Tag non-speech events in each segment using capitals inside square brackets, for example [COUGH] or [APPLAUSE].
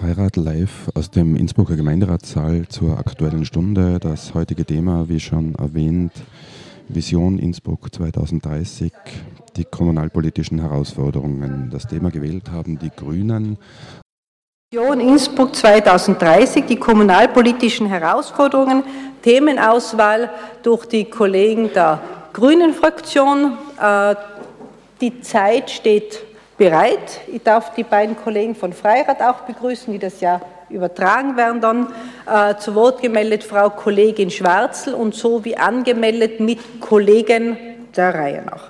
Freirad live aus dem Innsbrucker Gemeinderatssaal zur aktuellen Stunde. Das heutige Thema, wie schon erwähnt, Vision Innsbruck 2030, die kommunalpolitischen Herausforderungen. Das Thema gewählt haben die Grünen. Vision Innsbruck 2030, die kommunalpolitischen Herausforderungen, Themenauswahl durch die Kollegen der Grünen Fraktion. Äh, die Zeit steht bereit. Ich darf die beiden Kollegen von Freirad auch begrüßen, die das ja übertragen werden dann. Äh, zu Wort gemeldet Frau Kollegin Schwarzel und so wie angemeldet mit Kollegen der Reihe nach.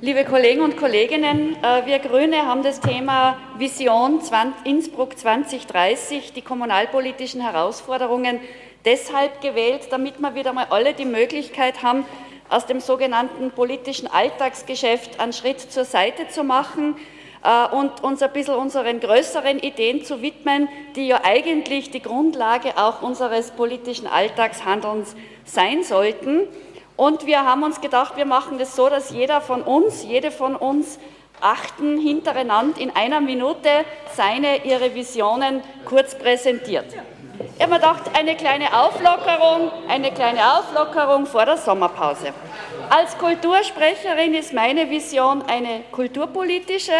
Liebe Kollegen und Kolleginnen, äh, wir Grüne haben das Thema Vision Innsbruck 2030, die kommunalpolitischen Herausforderungen, deshalb gewählt, damit wir wieder mal alle die Möglichkeit haben, aus dem sogenannten politischen Alltagsgeschäft einen Schritt zur Seite zu machen äh, und uns ein bisschen unseren größeren Ideen zu widmen, die ja eigentlich die Grundlage auch unseres politischen Alltagshandelns sein sollten. Und wir haben uns gedacht, wir machen das so, dass jeder von uns, jede von uns achten hintereinander in einer Minute seine, ihre Visionen kurz präsentiert. Ich habe mir gedacht, eine kleine Auflockerung, eine kleine Auflockerung vor der Sommerpause. Als Kultursprecherin ist meine Vision eine kulturpolitische.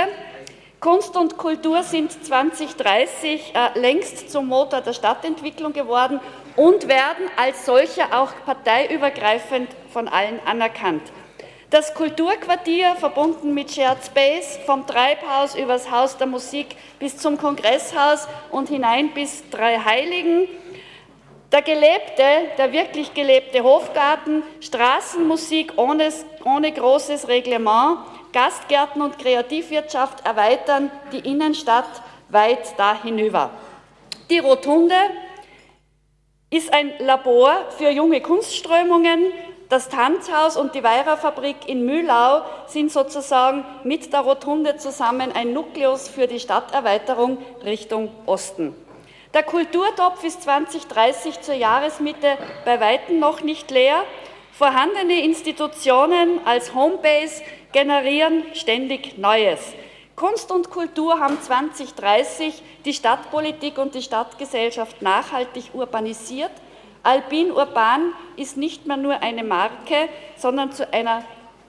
Kunst und Kultur sind 2030 äh, längst zum Motor der Stadtentwicklung geworden und werden als solche auch parteiübergreifend von allen anerkannt. Das Kulturquartier, verbunden mit Shared Space, vom Treibhaus übers Haus der Musik bis zum Kongresshaus und hinein bis Drei Heiligen. Der gelebte, der wirklich gelebte Hofgarten, Straßenmusik ohne, ohne großes Reglement, Gastgärten und Kreativwirtschaft erweitern die Innenstadt weit da hinüber. Die Rotunde ist ein Labor für junge Kunstströmungen, das Tanzhaus und die Weirerfabrik in Mühlau sind sozusagen mit der Rotunde zusammen ein Nukleus für die Stadterweiterung Richtung Osten. Der Kulturtopf ist 2030 zur Jahresmitte bei weitem noch nicht leer. Vorhandene Institutionen als Homebase generieren ständig Neues. Kunst und Kultur haben 2030 die Stadtpolitik und die Stadtgesellschaft nachhaltig urbanisiert Alpin Urban ist nicht mehr nur eine Marke, sondern zu einer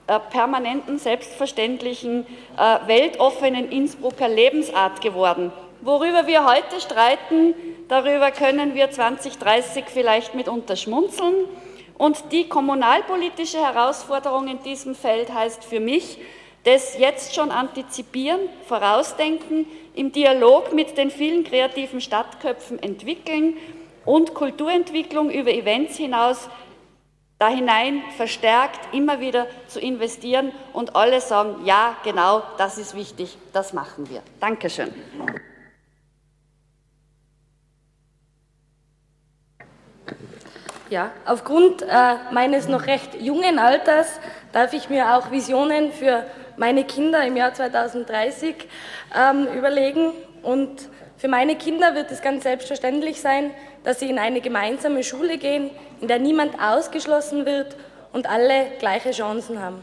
äh, permanenten, selbstverständlichen, äh, weltoffenen Innsbrucker Lebensart geworden. Worüber wir heute streiten, darüber können wir 2030 vielleicht mitunter schmunzeln. Und die kommunalpolitische Herausforderung in diesem Feld heißt für mich, das jetzt schon antizipieren, vorausdenken, im Dialog mit den vielen kreativen Stadtköpfen entwickeln und Kulturentwicklung über Events hinaus da hinein verstärkt immer wieder zu investieren und alle sagen, ja, genau, das ist wichtig, das machen wir. Dankeschön. Ja, aufgrund äh, meines noch recht jungen Alters darf ich mir auch Visionen für meine Kinder im Jahr 2030 ähm, überlegen. Und für meine Kinder wird es ganz selbstverständlich sein, dass sie in eine gemeinsame Schule gehen, in der niemand ausgeschlossen wird und alle gleiche Chancen haben.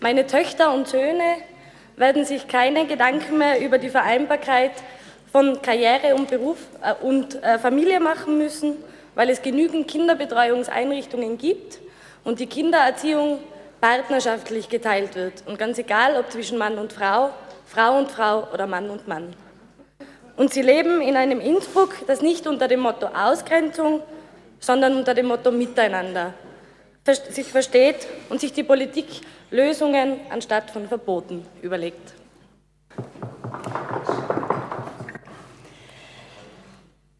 Meine Töchter und Söhne werden sich keine Gedanken mehr über die Vereinbarkeit von Karriere und Beruf äh, und äh, Familie machen müssen, weil es genügend Kinderbetreuungseinrichtungen gibt und die Kindererziehung partnerschaftlich geteilt wird. Und ganz egal, ob zwischen Mann und Frau, Frau und Frau oder Mann und Mann. Und sie leben in einem Innsbruck, das nicht unter dem Motto Ausgrenzung, sondern unter dem Motto Miteinander sich versteht und sich die Politik Lösungen anstatt von Verboten überlegt.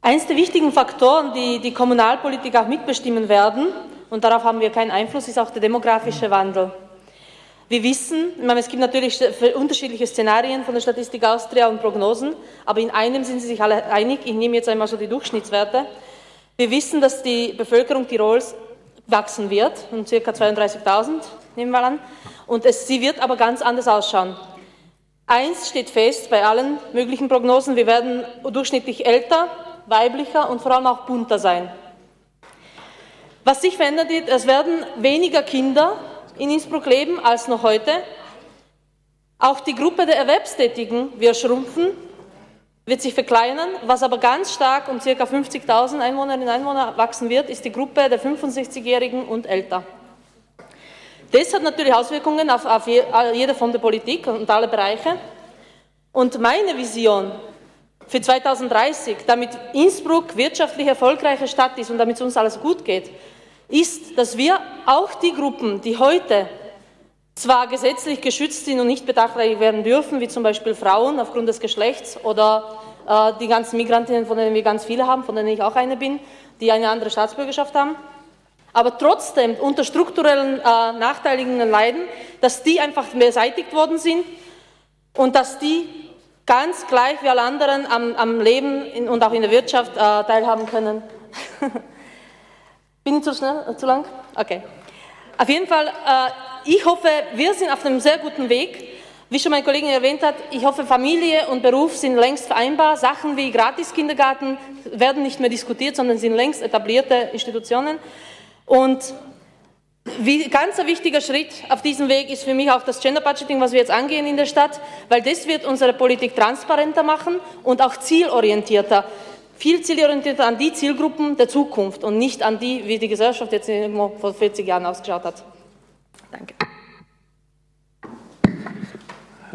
Eines der wichtigen Faktoren, die die Kommunalpolitik auch mitbestimmen werden, und darauf haben wir keinen Einfluss, ist auch der demografische Wandel. Wir wissen, meine, es gibt natürlich unterschiedliche Szenarien von der Statistik Austria und Prognosen, aber in einem sind sie sich alle einig. Ich nehme jetzt einmal so die Durchschnittswerte. Wir wissen, dass die Bevölkerung Tirols wachsen wird, um ca. 32.000, nehmen wir an, und es, sie wird aber ganz anders ausschauen. Eins steht fest bei allen möglichen Prognosen, wir werden durchschnittlich älter, weiblicher und vor allem auch bunter sein. Was sich verändert, es werden weniger Kinder in Innsbruck leben als noch heute. Auch die Gruppe der Erwerbstätigen wird schrumpfen. wird sich verkleinern. Was aber ganz stark um ca. 50.000 Einwohnerinnen und Einwohner wachsen wird, ist die Gruppe der 65-Jährigen und älter. Das hat natürlich Auswirkungen auf, auf jede Form der Politik und alle Bereiche. Und meine Vision für 2030, damit Innsbruck wirtschaftlich erfolgreiche Stadt ist und damit es uns alles gut geht, ist, dass wir auch die Gruppen, die heute zwar gesetzlich geschützt sind und nicht benachteiligt werden dürfen, wie zum Beispiel Frauen aufgrund des Geschlechts oder äh, die ganzen Migrantinnen, von denen wir ganz viele haben, von denen ich auch eine bin, die eine andere Staatsbürgerschaft haben, aber trotzdem unter strukturellen äh, Nachteiligungen leiden, dass die einfach beseitigt worden sind und dass die ganz gleich wie alle anderen am, am Leben in, und auch in der Wirtschaft äh, teilhaben können. [LAUGHS] Bin ich zu schnell, äh, zu lang? Okay. Auf jeden Fall, äh, ich hoffe, wir sind auf einem sehr guten Weg. Wie schon meine Kollegin erwähnt hat, ich hoffe, Familie und Beruf sind längst vereinbar. Sachen wie Gratis-Kindergarten werden nicht mehr diskutiert, sondern sind längst etablierte Institutionen. Und wie, ganz ein wichtiger Schritt auf diesem Weg ist für mich auch das Gender Budgeting, was wir jetzt angehen in der Stadt, weil das wird unsere Politik transparenter machen und auch zielorientierter. Viel zielorientierter an die Zielgruppen der Zukunft und nicht an die, wie die Gesellschaft jetzt irgendwo vor 40 Jahren ausgeschaut hat. Danke.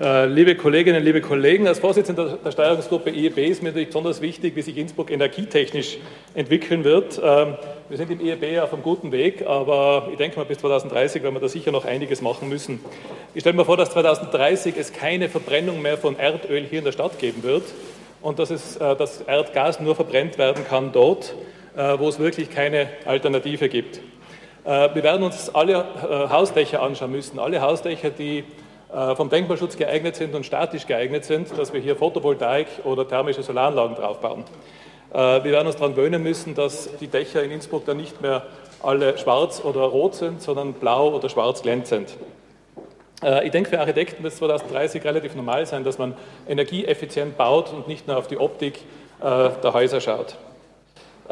Äh, liebe Kolleginnen, liebe Kollegen, als Vorsitzender der Steuerungsgruppe IEB ist mir natürlich besonders wichtig, wie sich Innsbruck energietechnisch entwickeln wird. Ähm, wir sind im IEB auf einem guten Weg, aber ich denke mal, bis 2030 werden wir da sicher noch einiges machen müssen. Ich stelle mir vor, dass 2030 es keine Verbrennung mehr von Erdöl hier in der Stadt geben wird und dass es, äh, das Erdgas nur verbrennt werden kann dort, äh, wo es wirklich keine Alternative gibt. Wir werden uns alle Hausdächer anschauen müssen, alle Hausdächer, die äh, vom Denkmalschutz geeignet sind und statisch geeignet sind, dass wir hier Photovoltaik oder thermische Solaranlagen draufbauen. Äh, wir werden uns daran gewöhnen müssen, dass die Dächer in Innsbruck dann nicht mehr alle schwarz oder rot sind, sondern blau oder schwarz glänzend. Äh, ich denke, für Architekten wird es 2030 relativ normal sein, dass man energieeffizient baut und nicht nur auf die Optik der Häuser schaut.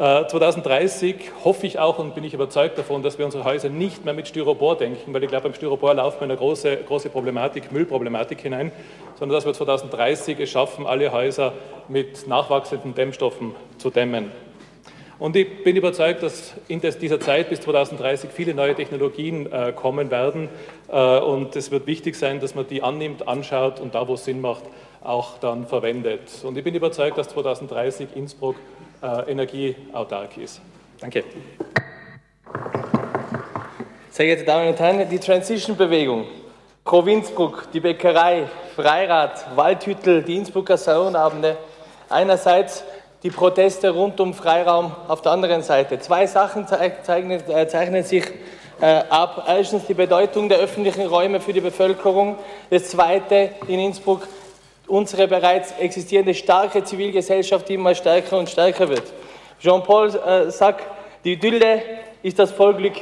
2030 äh, hoffe ich auch und bin ich überzeugt davon, dass wir unsere Häuser nicht mehr mit Styropor denken, weil ich glaube, beim Styropor laufen wir in eine große, große Problematik, Müllproblematik hinein, sondern dass wir 2030 es schaffen, alle Häuser mit nachwachsenden Dämmstoffen zu dämmen. Und ich bin überzeugt, dass in dieser Zeit bis 2030 viele neue Technologien äh, kommen werden. Äh, und es wird wichtig sein, dass man die annimmt, anschaut und da, wo es Sinn macht, auch dann verwendet. Und ich bin überzeugt, dass 2030 Innsbruck äh, energieautark ist. Danke. Sehr geehrte Damen und Herren, die Transition-Bewegung, Pro Innsbruck, die Bäckerei, Freirad, Waldhüttel, die Innsbrucker Salonabende, einerseits die Proteste rund um Freiraum auf der anderen Seite. Zwei Sachen zeichnen, äh, zeichnen sich äh, ab. Erstens die Bedeutung der öffentlichen Räume für die Bevölkerung. Das Zweite in Innsbruck unsere bereits existierende starke Zivilgesellschaft die immer stärker und stärker wird. Jean-Paul äh, sagt, die Idylle ist das Vollglück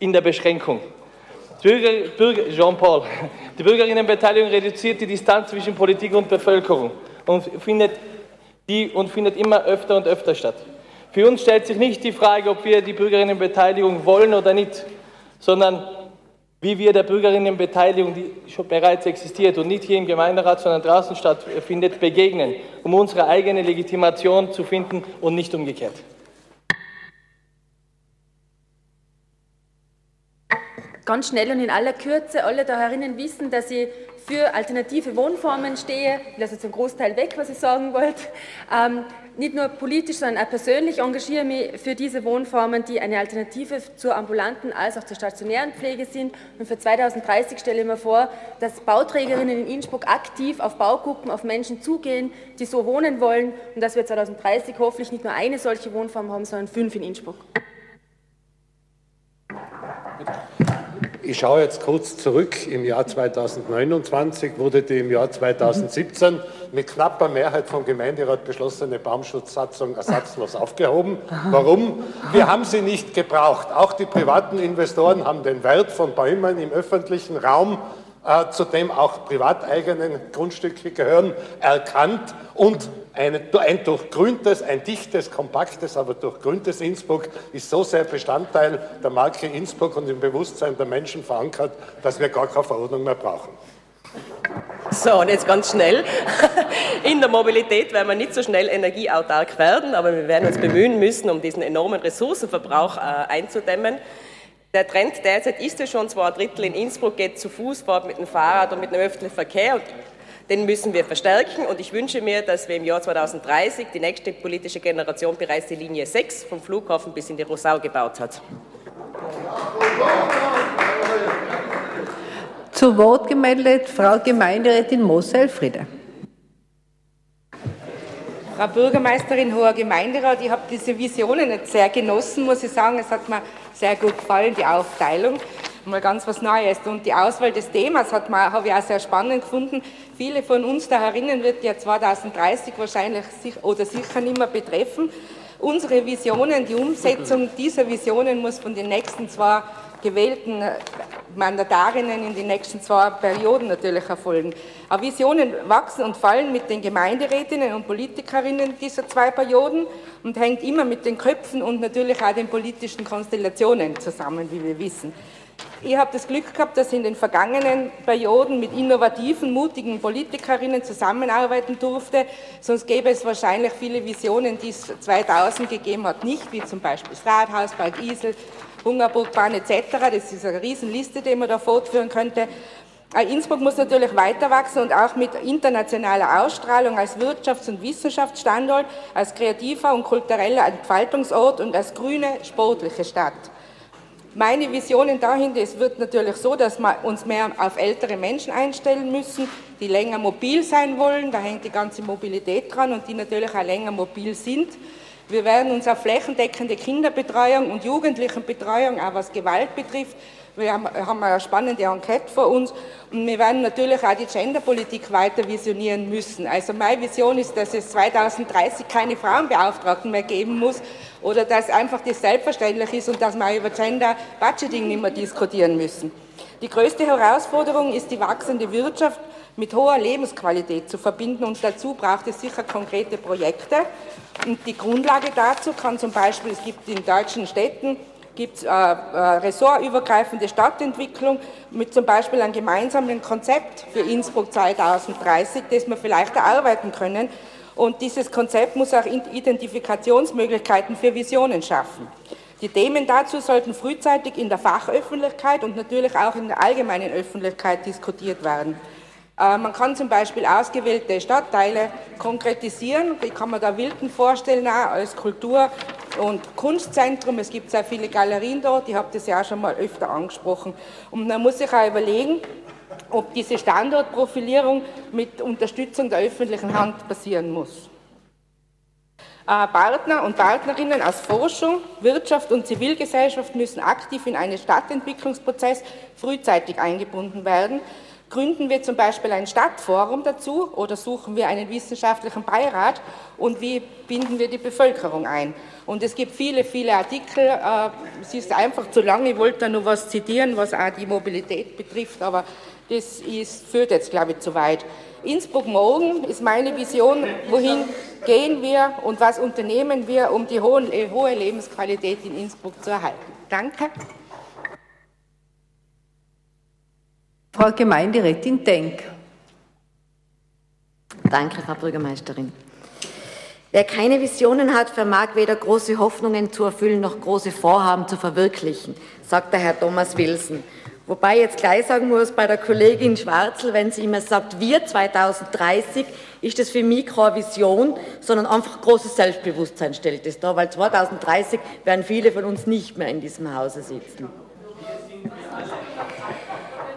in der Beschränkung. Bürger, Bürger, Jean-Paul, [LAUGHS] die Bürgerinnenbeteiligung reduziert die Distanz zwischen Politik und Bevölkerung und findet, die, und findet immer öfter und öfter statt. Für uns stellt sich nicht die Frage, ob wir die Bürgerinnenbeteiligung wollen oder nicht, sondern wie wir der Bürgerinnenbeteiligung, die schon bereits existiert und nicht hier im Gemeinderat, sondern draußen stattfindet, begegnen, um unsere eigene Legitimation zu finden und nicht umgekehrt. Ganz schnell und in aller Kürze, alle da herinnen wissen, dass ich für alternative Wohnformen stehe. Ich lasse einen Großteil weg, was ich sagen wollte. Ähm, nicht nur politisch, sondern auch persönlich engagiere mich für diese Wohnformen, die eine Alternative zur ambulanten als auch zur stationären Pflege sind. Und für 2030 stelle ich mir vor, dass Bauträgerinnen in Innsbruck aktiv auf Baugruppen, auf Menschen zugehen, die so wohnen wollen und dass wir 2030 hoffentlich nicht nur eine solche Wohnform haben, sondern fünf in Innsbruck. Ich schaue jetzt kurz zurück. Im Jahr 2029 wurde die im Jahr 2017 mit knapper Mehrheit vom Gemeinderat beschlossene Baumschutzsatzung ersatzlos aufgehoben. Warum? Wir haben sie nicht gebraucht. Auch die privaten Investoren haben den Wert von Bäumen im öffentlichen Raum äh, zu dem auch privateigenen Grundstücke gehören, erkannt und eine, ein durchgrüntes, ein dichtes, kompaktes, aber durchgrüntes Innsbruck ist so sehr Bestandteil der Marke Innsbruck und im Bewusstsein der Menschen verankert, dass wir gar keine Verordnung mehr brauchen. So, und jetzt ganz schnell. [LAUGHS] In der Mobilität werden wir nicht so schnell energieautark werden, aber wir werden uns bemühen müssen, um diesen enormen Ressourcenverbrauch äh, einzudämmen. Der Trend derzeit ist ja schon, zwei Drittel in Innsbruck geht zu Fuß, fährt mit dem Fahrrad und mit dem öffentlichen Verkehr. Und den müssen wir verstärken und ich wünsche mir, dass wir im Jahr 2030 die nächste politische Generation bereits die Linie 6 vom Flughafen bis in die Rosau gebaut hat. Zu Wort gemeldet Frau Gemeinderätin Moser Elfriede. Frau Bürgermeisterin, hoher Gemeinderat, ich habe diese Visionen jetzt sehr genossen, muss ich sagen. Es hat mir sehr gut gefallen, die Aufteilung mal ganz was Neues. Und die Auswahl des Themas habe ich auch sehr spannend gefunden. Viele von uns da herinnen wird ja 2030 wahrscheinlich oder sicher nicht mehr betreffen. Unsere Visionen, die Umsetzung dieser Visionen muss von den nächsten zwei gewählten Mandatarinnen in den nächsten zwei Perioden natürlich erfolgen. Aber Visionen wachsen und fallen mit den Gemeinderätinnen und Politikerinnen dieser zwei Perioden und hängt immer mit den Köpfen und natürlich auch den politischen Konstellationen zusammen, wie wir wissen. Ich habe das Glück gehabt, dass ich in den vergangenen Perioden mit innovativen, mutigen Politikerinnen zusammenarbeiten durfte. Sonst gäbe es wahrscheinlich viele Visionen, die es 2000 gegeben hat, nicht, wie zum Beispiel das Rathaus, Park Isel, Hungerburgbahn etc. Das ist eine Riesenliste, die man da fortführen könnte. Äh, Innsbruck muss natürlich weiter wachsen und auch mit internationaler Ausstrahlung als Wirtschafts- und Wissenschaftsstandort, als kreativer und kultureller Entfaltungsort und als grüne, sportliche Stadt. Meine Visionen dahinter, es wird natürlich so, dass wir uns mehr auf ältere Menschen einstellen müssen, die länger mobil sein wollen, da hängt die ganze Mobilität dran und die natürlich auch länger mobil sind. Wir werden uns auf flächendeckende Kinderbetreuung und Jugendlichenbetreuung, auch was Gewalt betrifft, wir haben, eine spannende Enquete vor uns und wir werden natürlich auch die Genderpolitik weiter visionieren müssen. Also meine Vision ist, dass es 2030 keine Frauenbeauftragten mehr geben muss oder dass einfach das selbstverständlich ist und dass wir über Gender Budgeting nicht mehr diskutieren müssen. Die größte Herausforderung ist die wachsende Wirtschaft mit hoher Lebensqualität zu verbinden und dazu braucht es sicher konkrete Projekte. Und die Grundlage dazu kann zum Beispiel, es gibt in deutschen Städten gibt es äh, äh, ressortübergreifende Stadtentwicklung mit zum Beispiel einem gemeinsamen Konzept für Innsbruck 2030, das wir vielleicht erarbeiten können. Und dieses Konzept muss auch Identifikationsmöglichkeiten für Visionen schaffen. Die Themen dazu sollten frühzeitig in der Fachöffentlichkeit und natürlich auch in der allgemeinen Öffentlichkeit diskutiert werden. Äh, man kann zum Beispiel ausgewählte Stadtteile konkretisieren. Ich kann mir da Wilden vorstellen, auch als Kultur- und Kunstzentrum. Es gibt sehr viele Galerien dort. Ich habe das ja auch schon mal öfter angesprochen. Und man muss sich auch überlegen, ob diese Standortprofilierung mit Unterstützung der öffentlichen Hand passieren muss. Äh, Partner und Partnerinnen aus Forschung, Wirtschaft und Zivilgesellschaft müssen aktiv in einen Stadtentwicklungsprozess frühzeitig eingebunden werden. Gründen wir zum Beispiel ein Stadtforum dazu oder suchen wir einen wissenschaftlichen Beirat und wie binden wir die Bevölkerung ein? Und es gibt viele, viele Artikel. Äh, es ist einfach zu lang. Ich wollte da nur was zitieren, was auch die Mobilität betrifft, aber das ist, führt jetzt, glaube ich, zu weit. Innsbruck morgen ist meine Vision, wohin gehen wir und was unternehmen wir, um die hohe Lebensqualität in Innsbruck zu erhalten. Danke. Frau Gemeinderätin Denk. Danke, Frau Bürgermeisterin. Wer keine Visionen hat, vermag weder große Hoffnungen zu erfüllen noch große Vorhaben zu verwirklichen, sagt der Herr Thomas Wilson. Wobei ich jetzt gleich sagen muss, bei der Kollegin Schwarzel, wenn sie immer sagt, wir 2030, ist das für mich keine Vision, sondern einfach großes Selbstbewusstsein stellt es da, weil 2030 werden viele von uns nicht mehr in diesem Hause sitzen.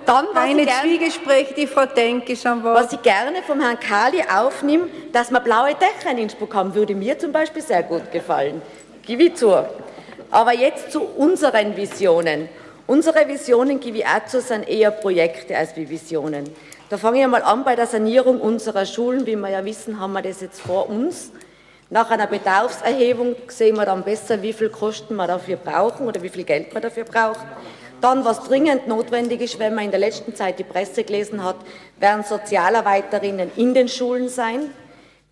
Dann Eine Zwiegespräche, die Frau Denke schon war. Was ich gerne vom Herrn Kali aufnehme, dass wir blaue Dächer in Innsbruck haben, würde mir zum Beispiel sehr gut gefallen. Gebe ich zu. Aber jetzt zu unseren Visionen. Unsere Visionen, gebe ich auch zu, sind eher Projekte als wie Visionen. Da fange ich einmal an bei der Sanierung unserer Schulen. Wie wir ja wissen, haben wir das jetzt vor uns. Nach einer Bedarfserhebung sehen wir dann besser, wie viel Kosten wir dafür brauchen oder wie viel Geld man dafür braucht. Dann, was dringend notwendig ist, wenn man in der letzten Zeit die Presse gelesen hat, werden Sozialarbeiterinnen in den Schulen sein.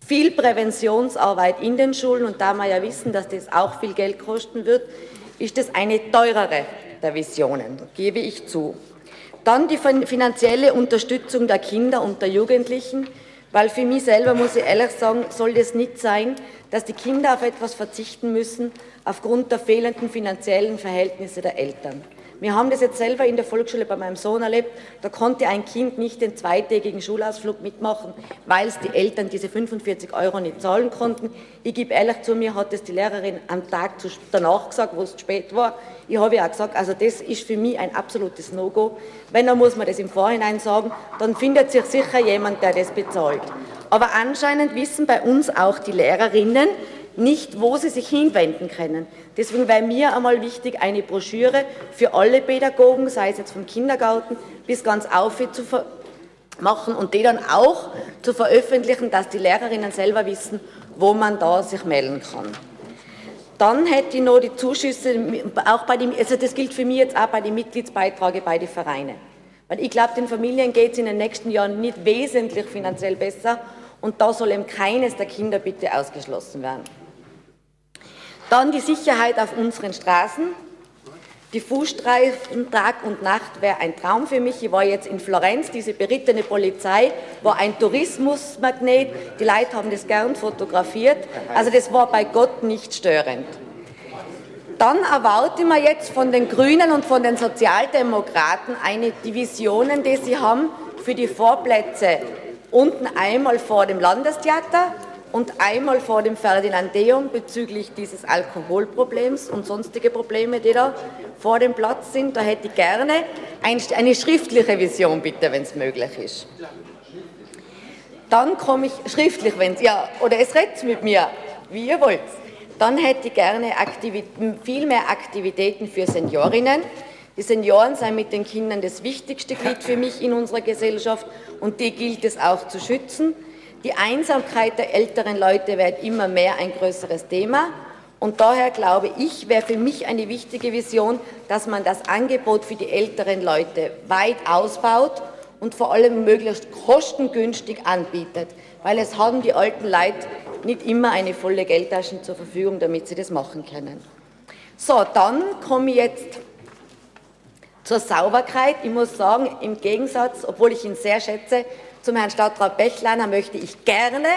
Viel Präventionsarbeit in den Schulen und da wir ja wissen, dass das auch viel Geld kosten wird, ist es eine teurere der Visionen, gebe ich zu. Dann die finanzielle Unterstützung der Kinder und der Jugendlichen, weil für mich selber muss ich ehrlich sagen, soll das nicht sein, dass die Kinder auf etwas verzichten müssen aufgrund der fehlenden finanziellen Verhältnisse der Eltern. Wir haben das jetzt selber in der Volksschule bei meinem Sohn erlebt. Da konnte ein Kind nicht den zweitägigen Schulausflug mitmachen, weil es die Eltern diese 45 Euro nicht zahlen konnten. Ich gebe ehrlich zu mir, hat es die Lehrerin am Tag danach gesagt, wo es spät war. Ich habe ja auch gesagt, also das ist für mich ein absolutes No-Go. Wenn, dann muss man das im Vorhinein sagen, dann findet sich sicher jemand, der das bezahlt. Aber anscheinend wissen bei uns auch die Lehrerinnen, nicht, wo sie sich hinwenden können. Deswegen wäre mir einmal wichtig, eine Broschüre für alle Pädagogen, sei es jetzt vom Kindergarten bis ganz auf zu machen und die dann auch zu veröffentlichen, dass die Lehrerinnen selber wissen, wo man da sich melden kann. Dann hätte ich noch die Zuschüsse, auch bei dem, also das gilt für mich jetzt auch bei den Mitgliedsbeiträgen bei den Vereinen. Weil ich glaube, den Familien geht es in den nächsten Jahren nicht wesentlich finanziell besser und da soll eben keines der Kinder bitte ausgeschlossen werden. Dann die Sicherheit auf unseren Straßen. Die Fußstreifen Tag und Nacht wäre ein Traum für mich. Ich war jetzt in Florenz, diese berittene Polizei war ein Tourismusmagnet. Die Leute haben das gern fotografiert. Also das war bei Gott nicht störend. Dann erwarte mir jetzt von den Grünen und von den Sozialdemokraten eine Divisionen, die sie haben für die Vorplätze. Unten einmal vor dem Landestheater, und einmal vor dem Ferdinandeum bezüglich dieses Alkoholproblems und sonstige Probleme, die da vor dem Platz sind. Da hätte ich gerne eine schriftliche Vision, bitte, wenn es möglich ist. Dann komme ich schriftlich, wenn es, ja, oder es redet mit mir, wie ihr wollt. Dann hätte ich gerne Aktivit viel mehr Aktivitäten für Seniorinnen. Die Senioren sind mit den Kindern das wichtigste Glied für mich in unserer Gesellschaft und die gilt es auch zu schützen. Die Einsamkeit der älteren Leute wird immer mehr ein größeres Thema. Und daher glaube ich, wäre für mich eine wichtige Vision, dass man das Angebot für die älteren Leute weit ausbaut und vor allem möglichst kostengünstig anbietet, weil es haben die alten Leute nicht immer eine volle Geldtasche zur Verfügung, damit sie das machen können. So, dann komme ich jetzt zur Sauberkeit. Ich muss sagen, im Gegensatz, obwohl ich ihn sehr schätze, zum Herrn Stadtrat Bechleiner möchte ich gerne,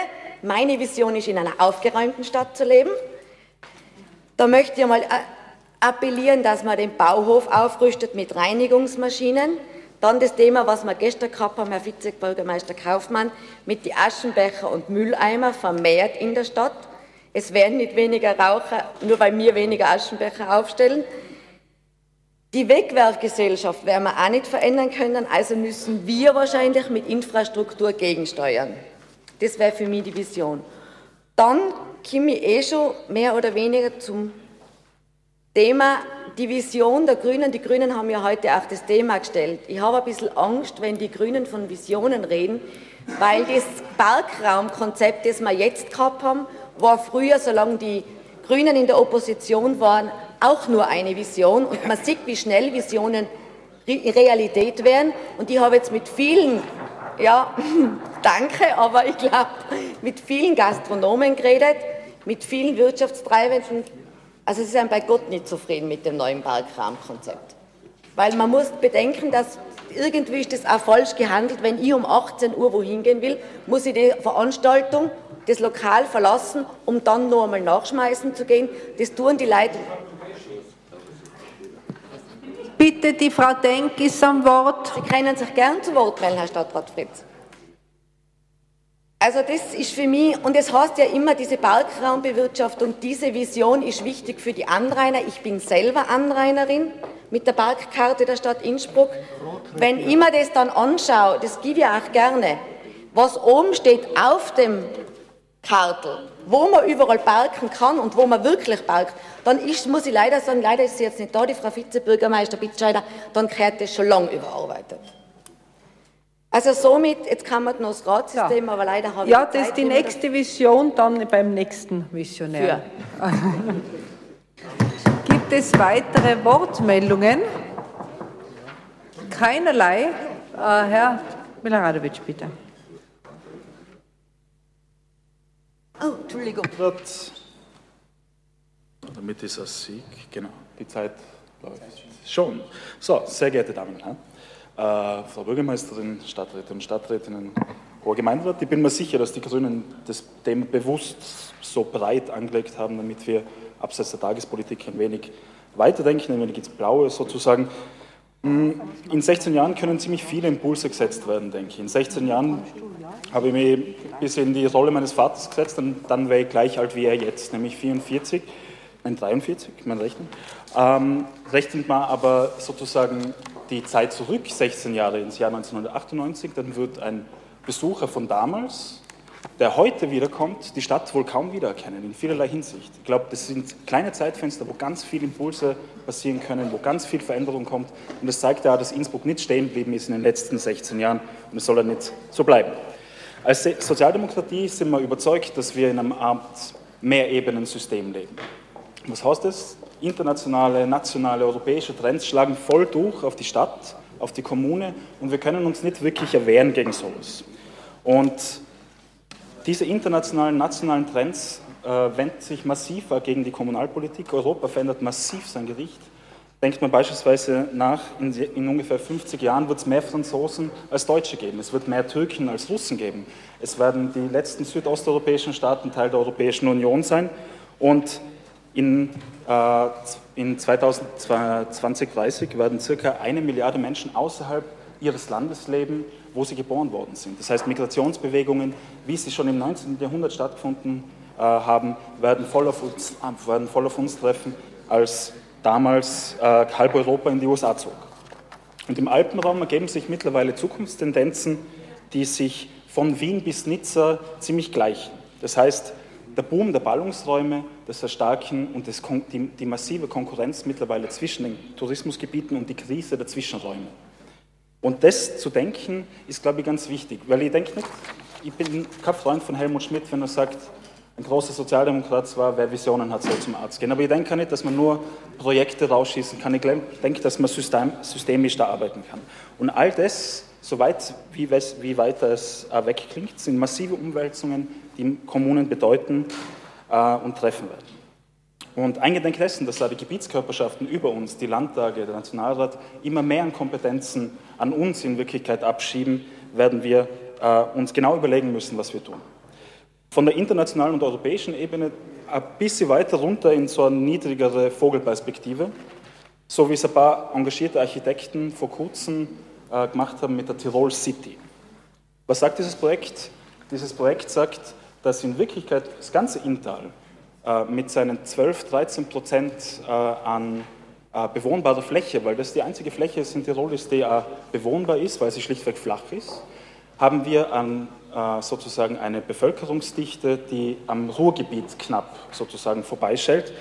meine Vision ist, in einer aufgeräumten Stadt zu leben. Da möchte ich mal äh, appellieren, dass man den Bauhof aufrüstet mit Reinigungsmaschinen. Dann das Thema, was wir gestern gehabt haben, Herr Vizebürgermeister Kaufmann, mit die Aschenbecher und Mülleimer vermehrt in der Stadt. Es werden nicht weniger Raucher, nur weil wir weniger Aschenbecher aufstellen. Die Wegwerfgesellschaft werden wir auch nicht verändern können, also müssen wir wahrscheinlich mit Infrastruktur gegensteuern. Das wäre für mich die Vision. Dann komme ich eh schon mehr oder weniger zum Thema die Vision der Grünen. Die Grünen haben ja heute auch das Thema gestellt. Ich habe ein bisschen Angst, wenn die Grünen von Visionen reden, weil das Parkraumkonzept, das wir jetzt gehabt haben, war früher, solange die Grünen in der Opposition waren, auch nur eine Vision und man sieht, wie schnell Visionen Realität werden. Und ich habe jetzt mit vielen, ja, [LAUGHS] danke, aber ich glaube, mit vielen Gastronomen geredet, mit vielen Wirtschaftstreibenden. Also sie sind bei Gott nicht zufrieden mit dem neuen Parkrahmenkonzept. Weil man muss bedenken, dass irgendwie ist das auch falsch gehandelt. Wenn ich um 18 Uhr wohin gehen will, muss ich die Veranstaltung, das Lokal verlassen, um dann noch einmal nachschmeißen zu gehen. Das tun die Leute Bitte, die Frau Denk ist am Wort. Sie können sich gern zu Wort melden, Herr Stadtrat Fritz. Also das ist für mich, und es heißt ja immer, diese Parkraumbewirtschaftung, diese Vision ist wichtig für die Anrainer. Ich bin selber Anrainerin mit der Parkkarte der Stadt Innsbruck. Wenn ich mir das dann anschaue, das gebe ich auch gerne, was oben steht auf dem Kartel, wo man überall parken kann und wo man wirklich parkt, dann ist, muss ich leider sagen, leider ist sie jetzt nicht da, die Frau Vizebürgermeister Bitscheider, dann gehört das schon lange überarbeitet. Also somit, jetzt kann man noch das Ratsystem, ja. aber leider habe ja, ich Ja, das ist die nächste Vision, dann beim nächsten Missionär. [LAUGHS] Gibt es weitere Wortmeldungen? Keinerlei. Äh, Herr Milaradowitsch, bitte. Oh, Entschuldigung. Wird, damit ist das Sieg, genau, die Zeit läuft schon. So, sehr geehrte Damen und Herren, Frau Bürgermeisterin, Stadträte und Stadträtinnen, hoher Gemeinderat. Ich bin mir sicher, dass die Grünen das Thema bewusst so breit angelegt haben, damit wir abseits der Tagespolitik ein wenig weiterdenken, ein wenig ins Blaue sozusagen. Hm, in 16 Jahren können ziemlich viele Impulse gesetzt werden, denke ich. In 16 Jahren habe ich mich ein bisschen in die Rolle meines Vaters gesetzt, und dann wäre ich gleich alt wie er jetzt, nämlich 44, nein 43, mein Rechnen. Ähm, rechnet man aber sozusagen die Zeit zurück, 16 Jahre ins Jahr 1998, dann wird ein Besucher von damals der heute wiederkommt, die Stadt wohl kaum wiedererkennen, in vielerlei Hinsicht. Ich glaube, das sind kleine Zeitfenster, wo ganz viele Impulse passieren können, wo ganz viel Veränderung kommt. Und das zeigt ja, dass Innsbruck nicht stehen geblieben ist in den letzten 16 Jahren und es soll ja nicht so bleiben. Als Sozialdemokratie sind wir überzeugt, dass wir in einem Art Mehrebenen-System leben. Was heißt das? Internationale, nationale, europäische Trends schlagen voll durch auf die Stadt, auf die Kommune und wir können uns nicht wirklich erwehren gegen sowas. Und diese internationalen, nationalen Trends äh, wenden sich massiver gegen die Kommunalpolitik. Europa verändert massiv sein Gericht. Denkt man beispielsweise nach, in, in ungefähr 50 Jahren wird es mehr Franzosen als Deutsche geben. Es wird mehr Türken als Russen geben. Es werden die letzten südosteuropäischen Staaten Teil der Europäischen Union sein. Und in, äh, in 2030 werden circa eine Milliarde Menschen außerhalb ihres Landes leben wo sie geboren worden sind. Das heißt, Migrationsbewegungen, wie sie schon im 19. Jahrhundert stattgefunden äh, haben, werden voll, auf uns, äh, werden voll auf uns treffen, als damals äh, halb Europa in die USA zog. Und im Alpenraum ergeben sich mittlerweile Zukunftstendenzen, die sich von Wien bis Nizza ziemlich gleichen. Das heißt, der Boom der Ballungsräume, das Erstarken und das, die, die massive Konkurrenz mittlerweile zwischen den Tourismusgebieten und die Krise der Zwischenräume. Und das zu denken, ist, glaube ich, ganz wichtig, weil ich denke nicht, ich bin kein Freund von Helmut Schmidt, wenn er sagt, ein großer Sozialdemokrat war, wer Visionen hat, soll zum Arzt gehen. Aber ich denke nicht, dass man nur Projekte rausschießen kann. Ich denke, dass man system, systemisch da arbeiten kann. Und all das, soweit wie, wie weiter es äh, wegklingt, sind massive Umwälzungen, die Kommunen bedeuten äh, und treffen werden. Und eingedenk dessen, dass da die Gebietskörperschaften über uns, die Landtage, der Nationalrat, immer mehr an Kompetenzen an uns in Wirklichkeit abschieben, werden wir äh, uns genau überlegen müssen, was wir tun. Von der internationalen und europäischen Ebene ein bisschen weiter runter in so eine niedrigere Vogelperspektive, so wie es ein paar engagierte Architekten vor kurzem äh, gemacht haben mit der Tirol City. Was sagt dieses Projekt? Dieses Projekt sagt, dass in Wirklichkeit das ganze Inntal äh, mit seinen 12, 13 Prozent äh, an äh, bewohnbarer Fläche, weil das die einzige Fläche ist in Tirol die bewohnbar ist, weil sie schlichtweg flach ist, haben wir an, sozusagen eine Bevölkerungsdichte, die am Ruhrgebiet knapp sozusagen vorbeischellt,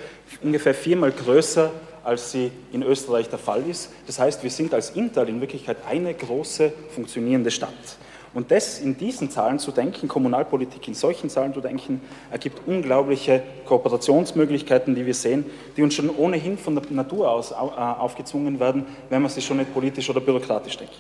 ungefähr viermal größer, als sie in Österreich der Fall ist. Das heißt, wir sind als Intal in Wirklichkeit eine große funktionierende Stadt. Und das in diesen Zahlen zu denken, Kommunalpolitik in solchen Zahlen zu denken, ergibt unglaubliche Kooperationsmöglichkeiten, die wir sehen, die uns schon ohnehin von der Natur aus äh, aufgezwungen werden, wenn man sie schon nicht politisch oder bürokratisch denkt.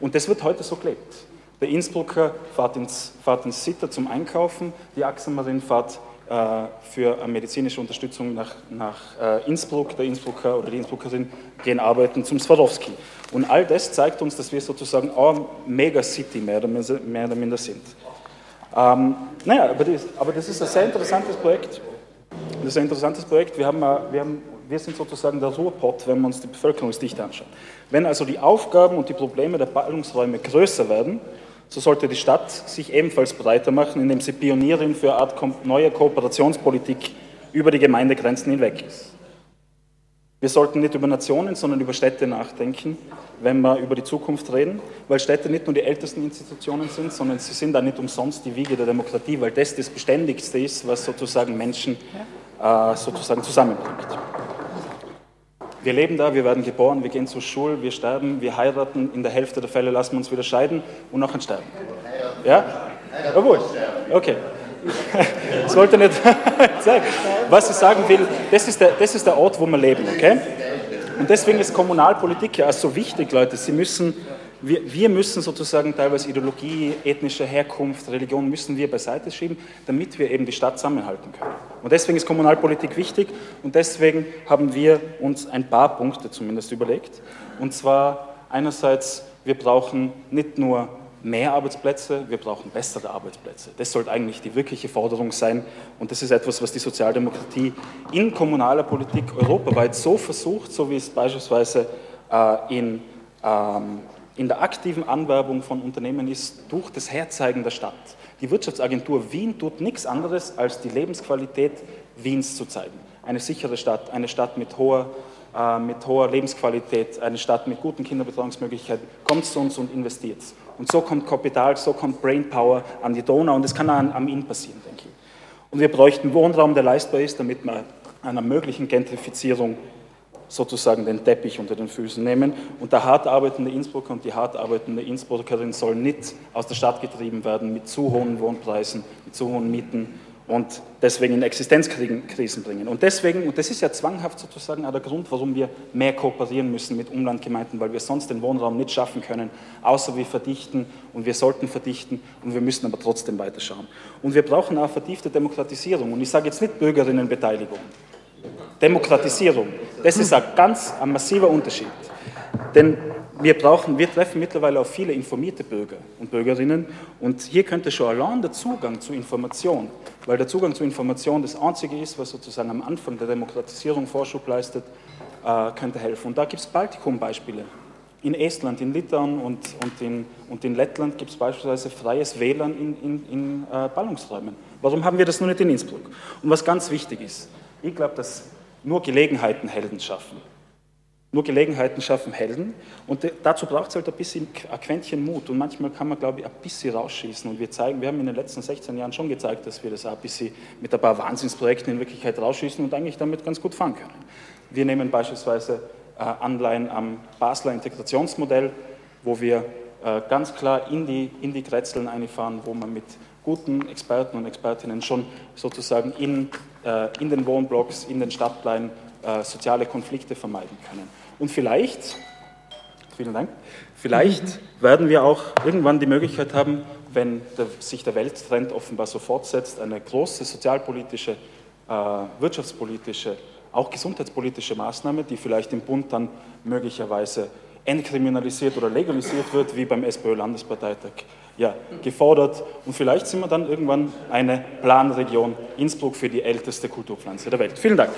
Und das wird heute so gelebt. Der Innsbrucker fährt ins, fährt ins Sitter zum Einkaufen, die Achsenmarin fährt äh, für medizinische Unterstützung nach, nach äh, Innsbruck. Der Innsbrucker oder die Innsbruckerin gehen arbeiten zum Swarovski. Und all das zeigt uns, dass wir sozusagen auch Megacity mehr oder minder, mehr oder minder sind. Ähm, naja, aber das, aber das ist ein sehr interessantes Projekt. Das ist ein interessantes Projekt. Wir, haben, wir, haben, wir sind sozusagen der Ruhrpott, wenn wir uns die Bevölkerungsdichte anschauen. Wenn also die Aufgaben und die Probleme der Ballungsräume größer werden, so sollte die Stadt sich ebenfalls breiter machen, indem sie Pionierin für eine Art neue Kooperationspolitik über die Gemeindegrenzen hinweg ist. Wir sollten nicht über Nationen, sondern über Städte nachdenken, wenn wir über die Zukunft reden, weil Städte nicht nur die ältesten Institutionen sind, sondern sie sind auch nicht umsonst die Wiege der Demokratie, weil das das Beständigste ist, was sozusagen Menschen äh, sozusagen zusammenbringt. Wir leben da, wir werden geboren, wir gehen zur Schule, wir sterben, wir heiraten, in der Hälfte der Fälle lassen wir uns wieder scheiden und nachher sterben. Ja? Jawohl. Okay. [LAUGHS] Das wollte nicht [LAUGHS] sagen. Was ich sagen will, das ist, der, das ist der Ort, wo wir leben, okay? Und deswegen ist Kommunalpolitik ja auch so wichtig, Leute. Sie müssen wir, wir, müssen sozusagen teilweise Ideologie, ethnische Herkunft, Religion müssen wir beiseite schieben, damit wir eben die Stadt zusammenhalten können. Und deswegen ist Kommunalpolitik wichtig und deswegen haben wir uns ein paar Punkte zumindest überlegt. Und zwar Einerseits, wir brauchen nicht nur mehr Arbeitsplätze, wir brauchen bessere Arbeitsplätze. Das sollte eigentlich die wirkliche Forderung sein. Und das ist etwas, was die Sozialdemokratie in kommunaler Politik europaweit so versucht, so wie es beispielsweise äh, in, ähm, in der aktiven Anwerbung von Unternehmen ist, durch das Herzeigen der Stadt. Die Wirtschaftsagentur Wien tut nichts anderes, als die Lebensqualität Wiens zu zeigen. Eine sichere Stadt, eine Stadt mit hoher äh, mit hoher Lebensqualität, eine Stadt mit guten Kinderbetreuungsmöglichkeiten, kommt zu uns und investiert. Und so kommt Kapital, so kommt Brainpower an die Donau und das kann an, an Ihnen passieren, denke ich. Und wir bräuchten Wohnraum, der leistbar ist, damit wir einer möglichen Gentrifizierung sozusagen den Teppich unter den Füßen nehmen. Und der hart arbeitende Innsbrucker und die hart arbeitende Innsbruckerin soll nicht aus der Stadt getrieben werden mit zu hohen Wohnpreisen, mit zu hohen Mieten und deswegen in Existenzkrisen bringen. Und deswegen, und das ist ja zwanghaft sozusagen auch der Grund, warum wir mehr kooperieren müssen mit Umlandgemeinden, weil wir sonst den Wohnraum nicht schaffen können, außer wir verdichten und wir sollten verdichten und wir müssen aber trotzdem weiterschauen. Und wir brauchen auch vertiefte Demokratisierung. Und ich sage jetzt nicht Bürgerinnenbeteiligung. Demokratisierung. Das ist ein ganz ein massiver Unterschied. Denn wir, brauchen, wir treffen mittlerweile auf viele informierte Bürger und Bürgerinnen und hier könnte schon allein der Zugang zu Information, weil der Zugang zu Information das Einzige ist, was sozusagen am Anfang der Demokratisierung Vorschub leistet, äh, könnte helfen. Und da gibt es Baltikum-Beispiele. In Estland, in Litauen und, und, in, und in Lettland gibt es beispielsweise freies WLAN in, in, in äh, Ballungsräumen. Warum haben wir das nur nicht in Innsbruck? Und was ganz wichtig ist, ich glaube, dass nur Gelegenheiten Helden schaffen. Nur Gelegenheiten schaffen Helden. Und dazu braucht es halt ein bisschen ein Quäntchen Mut. Und manchmal kann man, glaube ich, ein bisschen rausschießen. Und wir zeigen, wir haben in den letzten 16 Jahren schon gezeigt, dass wir das auch ein bisschen mit ein paar Wahnsinnsprojekten in Wirklichkeit rausschießen und eigentlich damit ganz gut fahren können. Wir nehmen beispielsweise äh, Anleihen am Basler Integrationsmodell, wo wir äh, ganz klar in die, in die Kretzeln einfahren, wo man mit guten Experten und Expertinnen schon sozusagen in, in den Wohnblocks, in den Stadtplänen äh, soziale Konflikte vermeiden können. Und vielleicht, vielen Dank, vielleicht [LAUGHS] werden wir auch irgendwann die Möglichkeit haben, wenn der, sich der Welttrend offenbar so fortsetzt, eine große sozialpolitische, äh, wirtschaftspolitische, auch gesundheitspolitische Maßnahme, die vielleicht im Bund dann möglicherweise entkriminalisiert oder legalisiert wird, wie beim SPÖ-Landesparteitag ja, gefordert. Und vielleicht sind wir dann irgendwann eine Planregion Innsbruck für die älteste Kulturpflanze der Welt. Vielen Dank.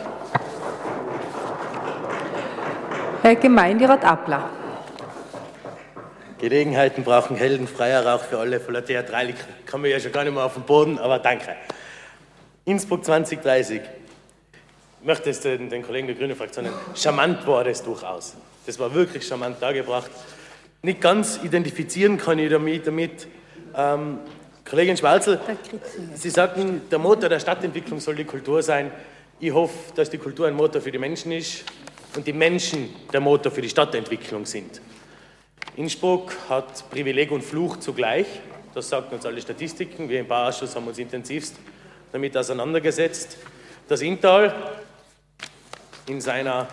Herr Gemeinderat Abler. Gelegenheiten brauchen Helden, freier Rauch für alle. Voller Theatralik kann man ja schon gar nicht mehr auf den Boden, aber danke. Innsbruck 2030. Ich möchte es den, den Kollegen der Grünen Fraktion nennen. Charmant war das durchaus. Das war wirklich charmant dargebracht. Nicht ganz identifizieren kann ich damit. damit ähm, Kollegin Schwarzel, Sie sagten, der Motor der Stadtentwicklung soll die Kultur sein. Ich hoffe, dass die Kultur ein Motor für die Menschen ist und die Menschen der Motor für die Stadtentwicklung sind. Innsbruck hat Privileg und Fluch zugleich. Das sagen uns alle Statistiken. Wir im Bauausschuss haben uns intensivst damit auseinandergesetzt. Das Inntal in seiner,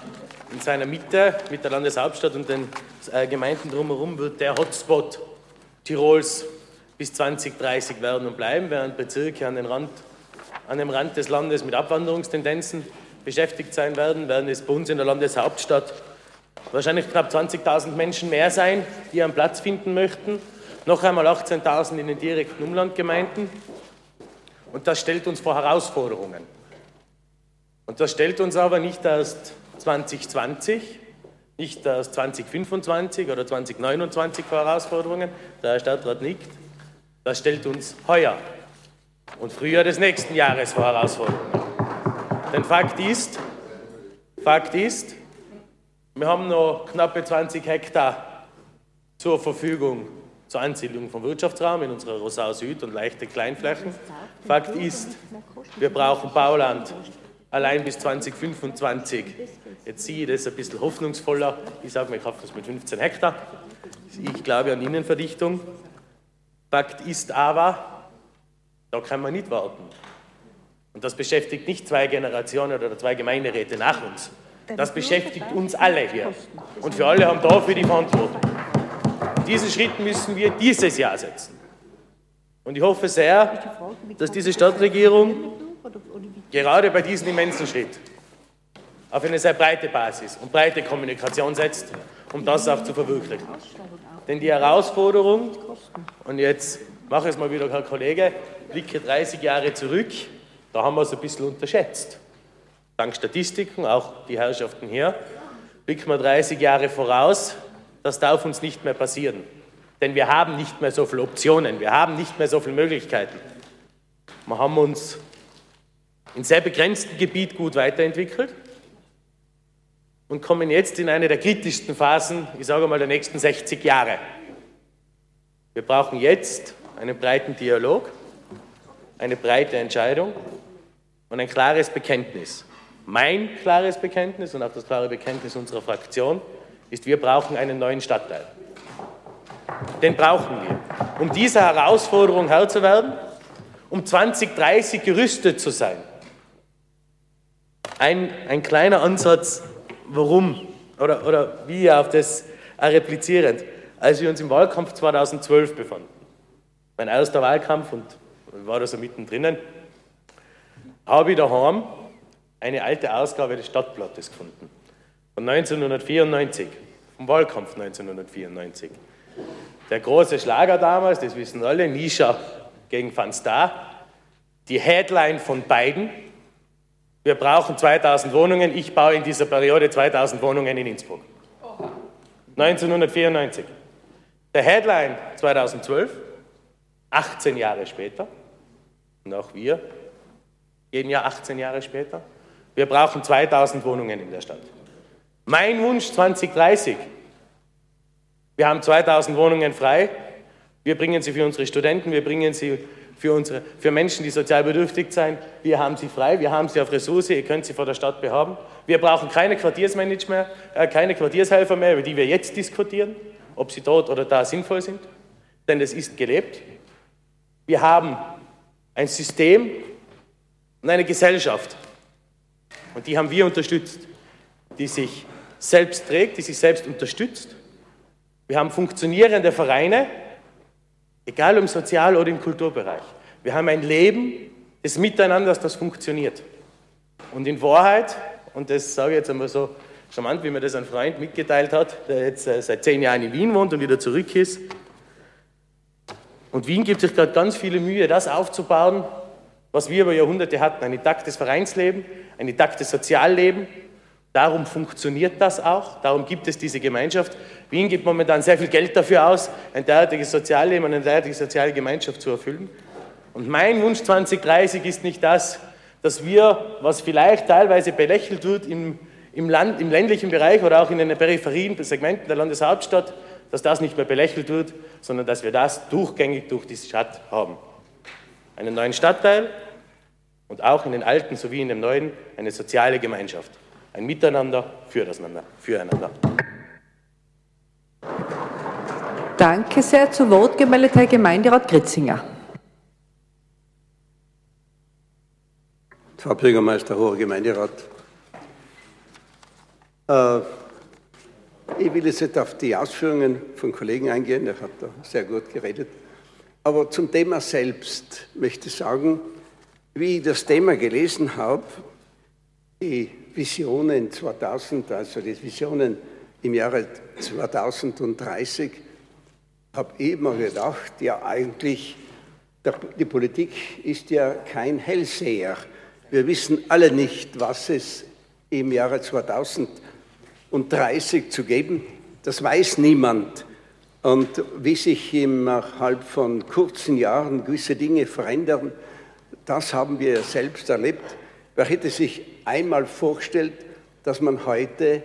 in seiner Mitte mit der Landeshauptstadt und den äh, Gemeinden drumherum wird der Hotspot Tirols bis 2030 werden und bleiben, während Bezirke an, den Rand, an dem Rand des Landes mit Abwanderungstendenzen beschäftigt sein werden, werden es bei uns in der Landeshauptstadt wahrscheinlich knapp 20.000 Menschen mehr sein, die einen Platz finden möchten. Noch einmal 18.000 in den direkten Umlandgemeinden. Und das stellt uns vor Herausforderungen. Und das stellt uns aber nicht erst 2020, nicht erst 2025 oder 2029 vor Herausforderungen, der Herr Stadtrat nickt. Das stellt uns heuer und Frühjahr des nächsten Jahres vor Herausforderungen. Denn Fakt ist, Fakt ist, wir haben noch knappe 20 Hektar zur Verfügung zur Ansiedlung vom Wirtschaftsraum in unserer Rosau Süd und leichte Kleinflächen. Fakt ist, wir brauchen Bauland allein bis 2025. Jetzt sehe ich das ein bisschen hoffnungsvoller. Ich sage mir, ich habe das mit 15 Hektar. Ich glaube an Innenverdichtung. Fakt ist aber, da kann man nicht warten. Und das beschäftigt nicht zwei Generationen oder zwei Gemeinderäte nach uns. Das beschäftigt uns alle hier. Und wir alle haben dafür die Verantwortung. Diesen Schritt müssen wir dieses Jahr setzen. Und ich hoffe sehr, dass diese Stadtregierung gerade bei diesem immensen Schritt auf eine sehr breite Basis und breite Kommunikation setzt, um das auch zu verwirklichen. Denn die Herausforderung, und jetzt mache ich es mal wieder, Herr Kollege, blicke 30 Jahre zurück, da haben wir es ein bisschen unterschätzt. Dank Statistiken, auch die Herrschaften hier, blicken wir 30 Jahre voraus, das darf uns nicht mehr passieren. Denn wir haben nicht mehr so viele Optionen, wir haben nicht mehr so viele Möglichkeiten. Wir haben uns in sehr begrenztem Gebiet gut weiterentwickelt und kommen jetzt in eine der kritischsten Phasen, ich sage mal, der nächsten 60 Jahre. Wir brauchen jetzt einen breiten Dialog, eine breite Entscheidung und ein klares Bekenntnis. Mein klares Bekenntnis und auch das klare Bekenntnis unserer Fraktion ist, wir brauchen einen neuen Stadtteil. Den brauchen wir, um dieser Herausforderung Herr zu werden, um 2030 gerüstet zu sein. Ein, ein kleiner Ansatz warum oder, oder wie auf das replizierend. Als wir uns im Wahlkampf 2012 befanden, mein erster Wahlkampf und war da so mittendrin, habe ich daheim eine alte Ausgabe des Stadtblattes gefunden. Von 1994, vom Wahlkampf 1994. Der große Schlager damals, das wissen alle, Nisha gegen Van Star. Die Headline von beiden, wir brauchen 2000 Wohnungen. Ich baue in dieser Periode 2000 Wohnungen in Innsbruck. 1994. Der Headline 2012, 18 Jahre später, und auch wir jeden Jahr 18 Jahre später, wir brauchen 2000 Wohnungen in der Stadt. Mein Wunsch 2030, wir haben 2000 Wohnungen frei, wir bringen sie für unsere Studenten, wir bringen sie für, unsere, für Menschen, die sozial bedürftig sind. Wir haben sie frei, wir haben sie auf Ressource, ihr könnt sie vor der Stadt behaben. Wir brauchen keine Quartiersmanager mehr, äh, keine Quartiershelfer mehr, über die wir jetzt diskutieren, ob sie dort oder da sinnvoll sind, denn es ist gelebt. Wir haben ein System und eine Gesellschaft, und die haben wir unterstützt, die sich selbst trägt, die sich selbst unterstützt. Wir haben funktionierende Vereine, Egal im Sozial- oder im Kulturbereich. Wir haben ein Leben des Miteinanders, das funktioniert. Und in Wahrheit, und das sage ich jetzt einmal so charmant, wie mir das ein Freund mitgeteilt hat, der jetzt äh, seit zehn Jahren in Wien wohnt und wieder zurück ist. Und Wien gibt sich gerade ganz viele Mühe, das aufzubauen, was wir über Jahrhunderte hatten. Ein intaktes Vereinsleben, ein intaktes Sozialleben, Darum funktioniert das auch, darum gibt es diese Gemeinschaft. Wien gibt momentan sehr viel Geld dafür aus, ein derartiges Sozialleben, eine derartige soziale Gemeinschaft zu erfüllen. Und mein Wunsch 2030 ist nicht das, dass wir, was vielleicht teilweise belächelt wird im, im, Land, im ländlichen Bereich oder auch in den Peripherien, Segmenten der Landeshauptstadt, dass das nicht mehr belächelt wird, sondern dass wir das durchgängig durch die Stadt haben. Einen neuen Stadtteil und auch in den alten sowie in dem neuen eine soziale Gemeinschaft ein Miteinander füreinander. füreinander. Danke sehr. Zu Wort gemeldet Herr Gemeinderat Gritzinger. Frau Bürgermeister, hoher Gemeinderat. Äh, ich will jetzt nicht auf die Ausführungen von Kollegen eingehen, der hat da sehr gut geredet. Aber zum Thema selbst möchte ich sagen, wie ich das Thema gelesen habe, die Visionen 2000, also die Visionen im Jahre 2030, habe ich immer gedacht, ja eigentlich, die Politik ist ja kein Hellseher. Wir wissen alle nicht, was es im Jahre 2030 zu geben, das weiß niemand. Und wie sich innerhalb von kurzen Jahren gewisse Dinge verändern, das haben wir selbst erlebt. Wer hätte sich einmal vorgestellt, dass man heute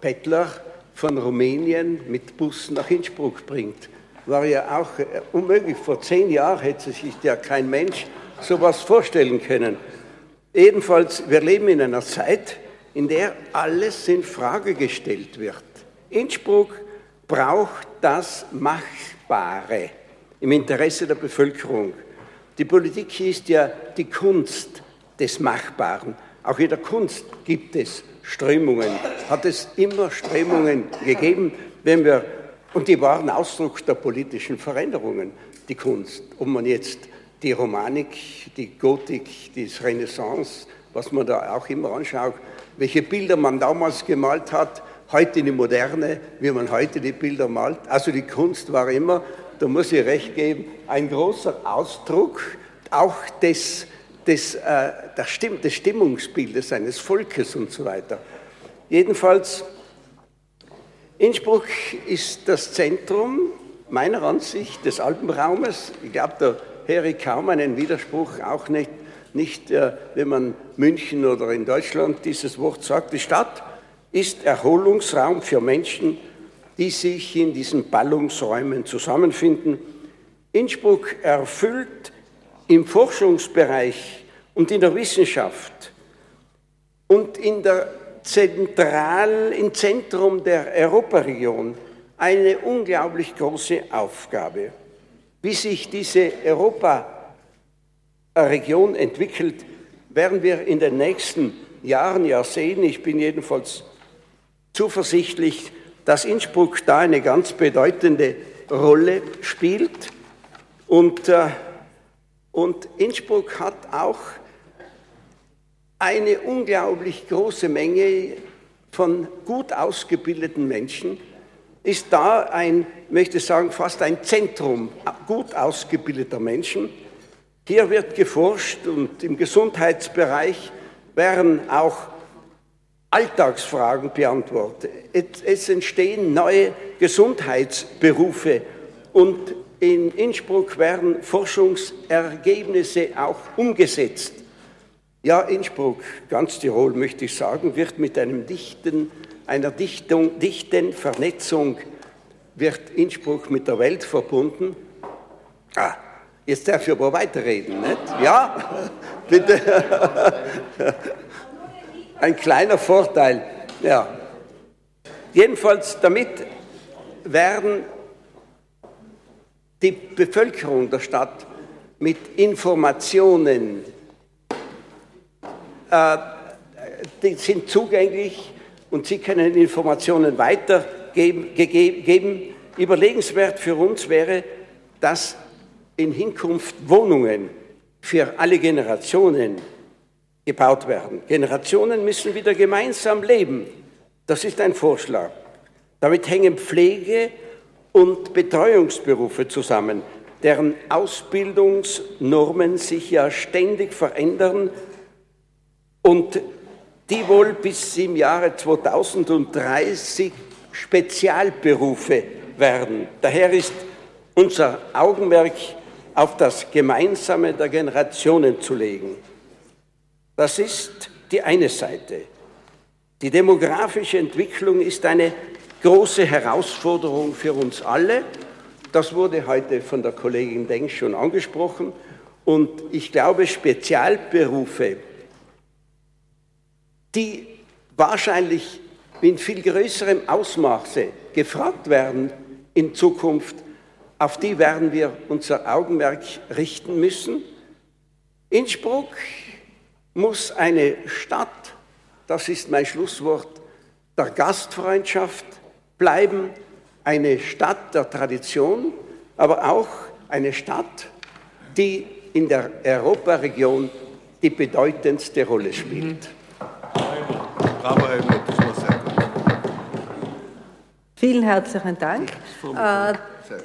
Bettler von Rumänien mit Bus nach Innsbruck bringt? War ja auch äh, unmöglich. Vor zehn Jahren hätte sich ja kein Mensch sowas vorstellen können. Jedenfalls, wir leben in einer Zeit, in der alles in Frage gestellt wird. Innsbruck braucht das Machbare im Interesse der Bevölkerung. Die Politik ist ja die Kunst, des Machbaren. Auch in der Kunst gibt es Strömungen, hat es immer Strömungen gegeben, wenn wir, und die waren Ausdruck der politischen Veränderungen, die Kunst. Ob man jetzt die Romanik, die Gotik, die Renaissance was man da auch immer anschaut, welche Bilder man damals gemalt hat, heute die Moderne, wie man heute die Bilder malt. Also die Kunst war immer, da muss ich recht geben, ein großer Ausdruck auch des, des, äh, Stimm des Stimmungsbildes eines Volkes und so weiter. Jedenfalls, Innsbruck ist das Zentrum meiner Ansicht des Alpenraumes. Ich glaube, da höre ich kaum einen Widerspruch, auch nicht, nicht äh, wenn man München oder in Deutschland dieses Wort sagt. Die Stadt ist Erholungsraum für Menschen, die sich in diesen Ballungsräumen zusammenfinden. Innsbruck erfüllt im Forschungsbereich und in der Wissenschaft und in der Zentral, im Zentrum der Europaregion eine unglaublich große Aufgabe. Wie sich diese Europaregion entwickelt, werden wir in den nächsten Jahren ja sehen. Ich bin jedenfalls zuversichtlich, dass Innsbruck da eine ganz bedeutende Rolle spielt. Und, äh, und Innsbruck hat auch eine unglaublich große Menge von gut ausgebildeten Menschen, ist da ein, möchte sagen, fast ein Zentrum gut ausgebildeter Menschen. Hier wird geforscht und im Gesundheitsbereich werden auch Alltagsfragen beantwortet. Es entstehen neue Gesundheitsberufe und in Innsbruck werden Forschungsergebnisse auch umgesetzt. Ja, Innsbruck, ganz Tirol möchte ich sagen, wird mit einem dichten, einer Dichtung, dichten Vernetzung, wird Innsbruck mit der Welt verbunden. Ah, jetzt darf ich aber weiterreden, nicht? Ja, [LAUGHS] bitte. [LAUGHS] Ein kleiner Vorteil, ja. Jedenfalls damit werden die Bevölkerung der Stadt mit Informationen, die sind zugänglich und sie können Informationen weitergeben. Überlegenswert für uns wäre, dass in Hinkunft Wohnungen für alle Generationen gebaut werden. Generationen müssen wieder gemeinsam leben. Das ist ein Vorschlag. Damit hängen Pflege und Betreuungsberufe zusammen, deren Ausbildungsnormen sich ja ständig verändern und die wohl bis im Jahre 2030 Spezialberufe werden. Daher ist unser Augenmerk auf das Gemeinsame der Generationen zu legen. Das ist die eine Seite. Die demografische Entwicklung ist eine große Herausforderung für uns alle. Das wurde heute von der Kollegin Denk schon angesprochen. Und ich glaube, Spezialberufe, die wahrscheinlich in viel größerem Ausmaße gefragt werden in Zukunft, auf die werden wir unser Augenmerk richten müssen. Innsbruck muss eine Stadt, das ist mein Schlusswort, der Gastfreundschaft bleiben, eine Stadt der Tradition, aber auch eine Stadt, die in der Europaregion die bedeutendste Rolle spielt. Bravo, Helmut, das war sehr gut. Vielen herzlichen Dank. Äh,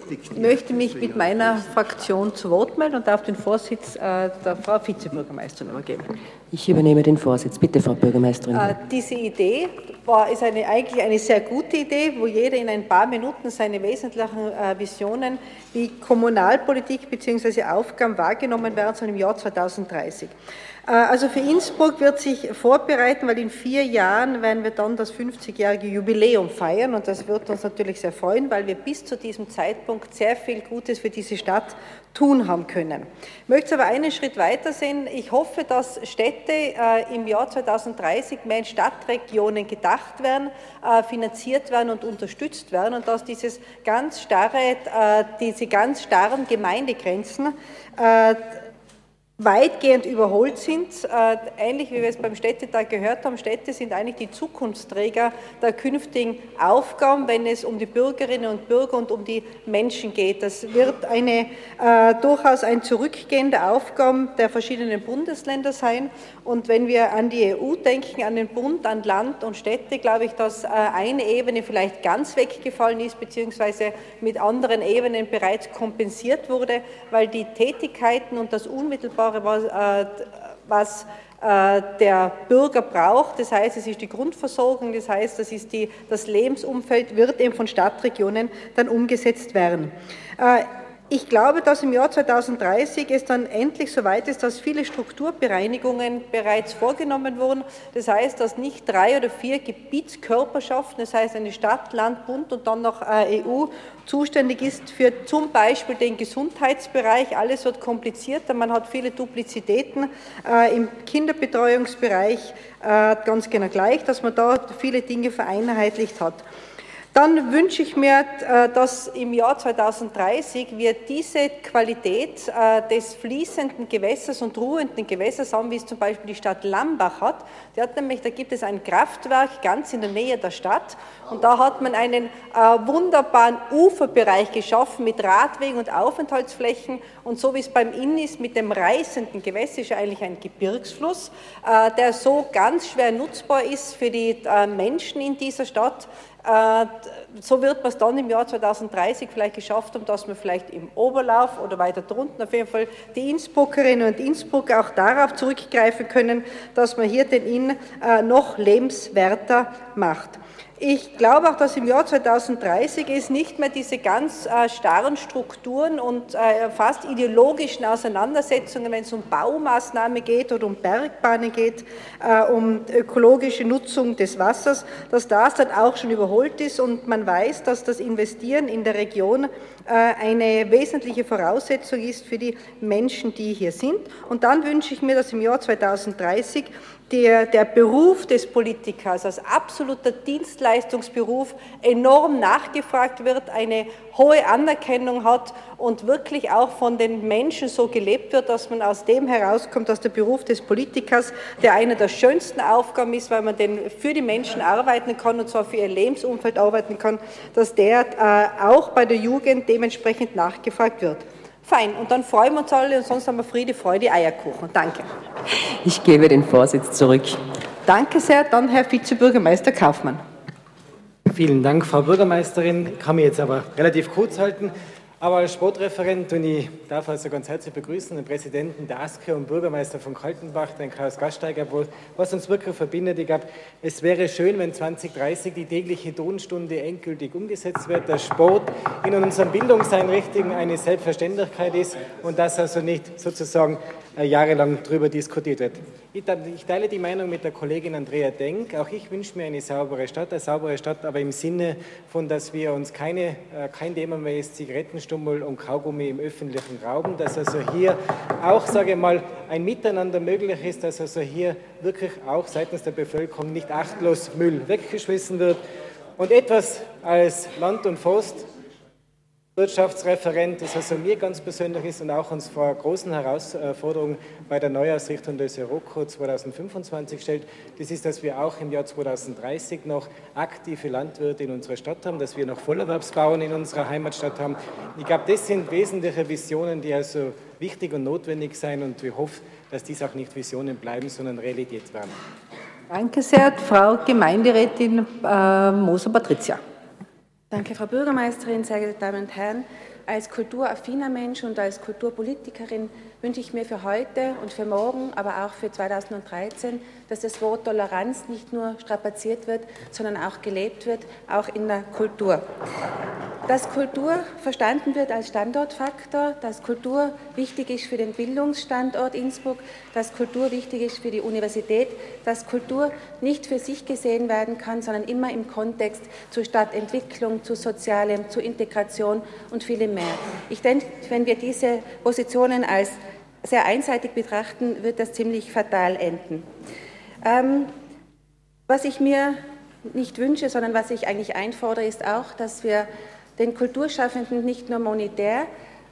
ich möchte mich mit meiner Fraktion zu Wort melden und darf den Vorsitz äh, der Frau Vizebürgermeisterin übergeben. Ich übernehme den Vorsitz. Bitte, Frau Bürgermeisterin. Äh, diese Idee war, ist eine, eigentlich eine sehr gute Idee, wo jeder in ein paar Minuten seine wesentlichen Visionen, wie Kommunalpolitik bzw. Aufgaben wahrgenommen werden sollen im Jahr 2030. Äh, also für Innsbruck wird sich vorbereiten, weil in vier Jahren werden wir dann das 50-jährige Jubiläum feiern und das wird uns natürlich sehr freuen, weil wir bis zu diesem Zeitpunkt sehr viel Gutes für diese Stadt tun haben können. Ich möchte aber einen Schritt weiter sehen. Ich hoffe, dass Städte äh, im Jahr 2030 mehr in Stadtregionen gedacht werden, äh, finanziert werden und unterstützt werden und dass dieses ganz starre, diese ganz starren Gemeindegrenzen weitgehend überholt sind. Äh, ähnlich wie wir es beim Städtetag gehört haben, Städte sind eigentlich die Zukunftsträger der künftigen Aufgaben, wenn es um die Bürgerinnen und Bürger und um die Menschen geht. Das wird eine äh, durchaus ein Zurückgehen der Aufgaben der verschiedenen Bundesländer sein. Und wenn wir an die EU denken, an den Bund, an Land und Städte, glaube ich, dass äh, eine Ebene vielleicht ganz weggefallen ist, beziehungsweise mit anderen Ebenen bereits kompensiert wurde, weil die Tätigkeiten und das unmittelbare was, äh, was äh, der Bürger braucht. Das heißt, es ist die Grundversorgung, das heißt, das, ist die, das Lebensumfeld wird eben von Stadtregionen dann umgesetzt werden. Äh, ich glaube, dass im Jahr 2030 es dann endlich so weit ist, dass viele Strukturbereinigungen bereits vorgenommen wurden. Das heißt, dass nicht drei oder vier Gebietskörperschaften, das heißt eine Stadt, Land, Bund und dann noch äh, EU, zuständig ist für zum Beispiel den Gesundheitsbereich. Alles wird komplizierter, man hat viele Duplizitäten äh, im Kinderbetreuungsbereich, äh, ganz genau gleich, dass man da viele Dinge vereinheitlicht hat. Dann wünsche ich mir, äh, dass im Jahr 2030 wir diese Qualität äh, des fließenden Gewässers und ruhenden Gewässers haben, wie es zum Beispiel die Stadt Lambach hat. Die hat nämlich, da gibt es ein Kraftwerk ganz in der Nähe der Stadt und da hat man einen äh, wunderbaren Uferbereich geschaffen mit Radwegen und Aufenthaltsflächen und so wie es beim Inn ist mit dem reißenden Gewässer, ist ja eigentlich ein Gebirgsfluss, der so ganz schwer nutzbar ist für die Menschen in dieser Stadt so wird man es dann im Jahr 2030 vielleicht geschafft haben, dass man vielleicht im Oberlauf oder weiter drunten auf jeden Fall die Innsbruckerinnen und Innsbrucker auch darauf zurückgreifen können, dass man hier den Inn äh, noch lebenswerter macht. Ich glaube auch, dass im Jahr 2030 es nicht mehr diese ganz äh, starren Strukturen und äh, fast ideologischen Auseinandersetzungen, wenn es um Baumaßnahmen geht oder um Bergbahnen geht, äh, um ökologische Nutzung des Wassers, dass das dann auch schon überholt ist und man weiß, dass das Investieren in der Region äh, eine wesentliche Voraussetzung ist für die Menschen, die hier sind. Und dann wünsche ich mir, dass im Jahr 2030 der, der Beruf des Politikers als absoluter Dienstleistungsberuf enorm nachgefragt wird, eine hohe Anerkennung hat und wirklich auch von den Menschen so gelebt wird, dass man aus dem herauskommt, dass der Beruf des Politikers, der eine der schönsten Aufgaben ist, weil man den für die Menschen arbeiten kann und zwar für ihr Lebensumfeld arbeiten kann, dass der äh, auch bei der Jugend dementsprechend nachgefragt wird. Fein, und dann freuen wir uns alle und sonst haben wir Friede, Freude, Eierkuchen. Danke. Ich gebe den Vorsitz zurück. Danke sehr. Dann Herr Vizebürgermeister Kaufmann. Vielen Dank, Frau Bürgermeisterin. Ich kann mich jetzt aber relativ kurz halten. Aber als Sportreferent und ich darf also ganz herzlich begrüßen den Präsidenten der ASKE und Bürgermeister von Kaltenbach, den Klaus Gasteiger, was uns wirklich verbindet. Ich glaube, es wäre schön, wenn 2030 die tägliche Tonstunde endgültig umgesetzt wird, dass Sport in unseren Bildungseinrichtungen eine Selbstverständlichkeit ist und dass also nicht sozusagen jahrelang darüber diskutiert wird. Ich teile die Meinung mit der Kollegin Andrea Denk. Auch ich wünsche mir eine saubere Stadt, eine saubere Stadt, aber im Sinne von, dass wir uns keine, äh, kein Thema mehr ist, Zigarettenstummel und Kaugummi im öffentlichen Raum, dass also hier auch, sage ich mal, ein Miteinander möglich ist, dass also hier wirklich auch seitens der Bevölkerung nicht achtlos Müll weggeschmissen wird. Und etwas als Land und Forst Wirtschaftsreferent, das also mir ganz persönlich ist und auch uns vor großen Herausforderungen bei der Neuausrichtung des Euroko 2025 stellt, das ist, dass wir auch im Jahr 2030 noch aktive Landwirte in unserer Stadt haben, dass wir noch Vollerwerbsbauern in unserer Heimatstadt haben. Ich glaube, das sind wesentliche Visionen, die also wichtig und notwendig sind und wir hoffen, dass dies auch nicht Visionen bleiben, sondern Realität werden. Danke sehr, Frau Gemeinderätin äh, Moser-Patricia. Danke, Frau Bürgermeisterin, sehr geehrte Damen und Herren. Als kulturaffiner Mensch und als Kulturpolitikerin wünsche ich mir für heute und für morgen, aber auch für 2013, dass das Wort Toleranz nicht nur strapaziert wird, sondern auch gelebt wird, auch in der Kultur. Dass Kultur verstanden wird als Standortfaktor, dass Kultur wichtig ist für den Bildungsstandort Innsbruck, dass Kultur wichtig ist für die Universität, dass Kultur nicht für sich gesehen werden kann, sondern immer im Kontext zur Stadtentwicklung, zu Sozialem, zu Integration und vielem mehr. Ich denke, wenn wir diese Positionen als sehr einseitig betrachten, wird das ziemlich fatal enden. Ähm, was ich mir nicht wünsche, sondern was ich eigentlich einfordere, ist auch, dass wir den Kulturschaffenden nicht nur monetär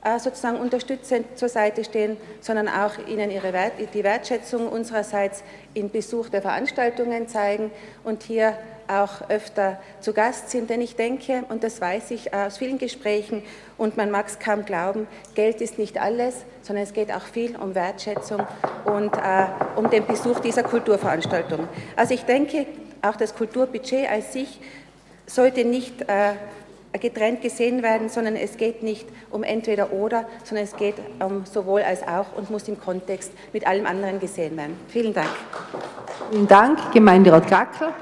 äh, sozusagen unterstützend zur Seite stehen, sondern auch ihnen ihre Wert, die Wertschätzung unsererseits in Besuch der Veranstaltungen zeigen und hier auch öfter zu Gast sind. Denn ich denke, und das weiß ich aus vielen Gesprächen, und man mag es kaum glauben, Geld ist nicht alles, sondern es geht auch viel um Wertschätzung und äh, um den Besuch dieser Kulturveranstaltung. Also ich denke, auch das Kulturbudget als sich sollte nicht äh, getrennt gesehen werden, sondern es geht nicht um entweder oder, sondern es geht um sowohl als auch und muss im Kontext mit allem anderen gesehen werden. Vielen Dank. Vielen Dank, Gemeinderat Gackler.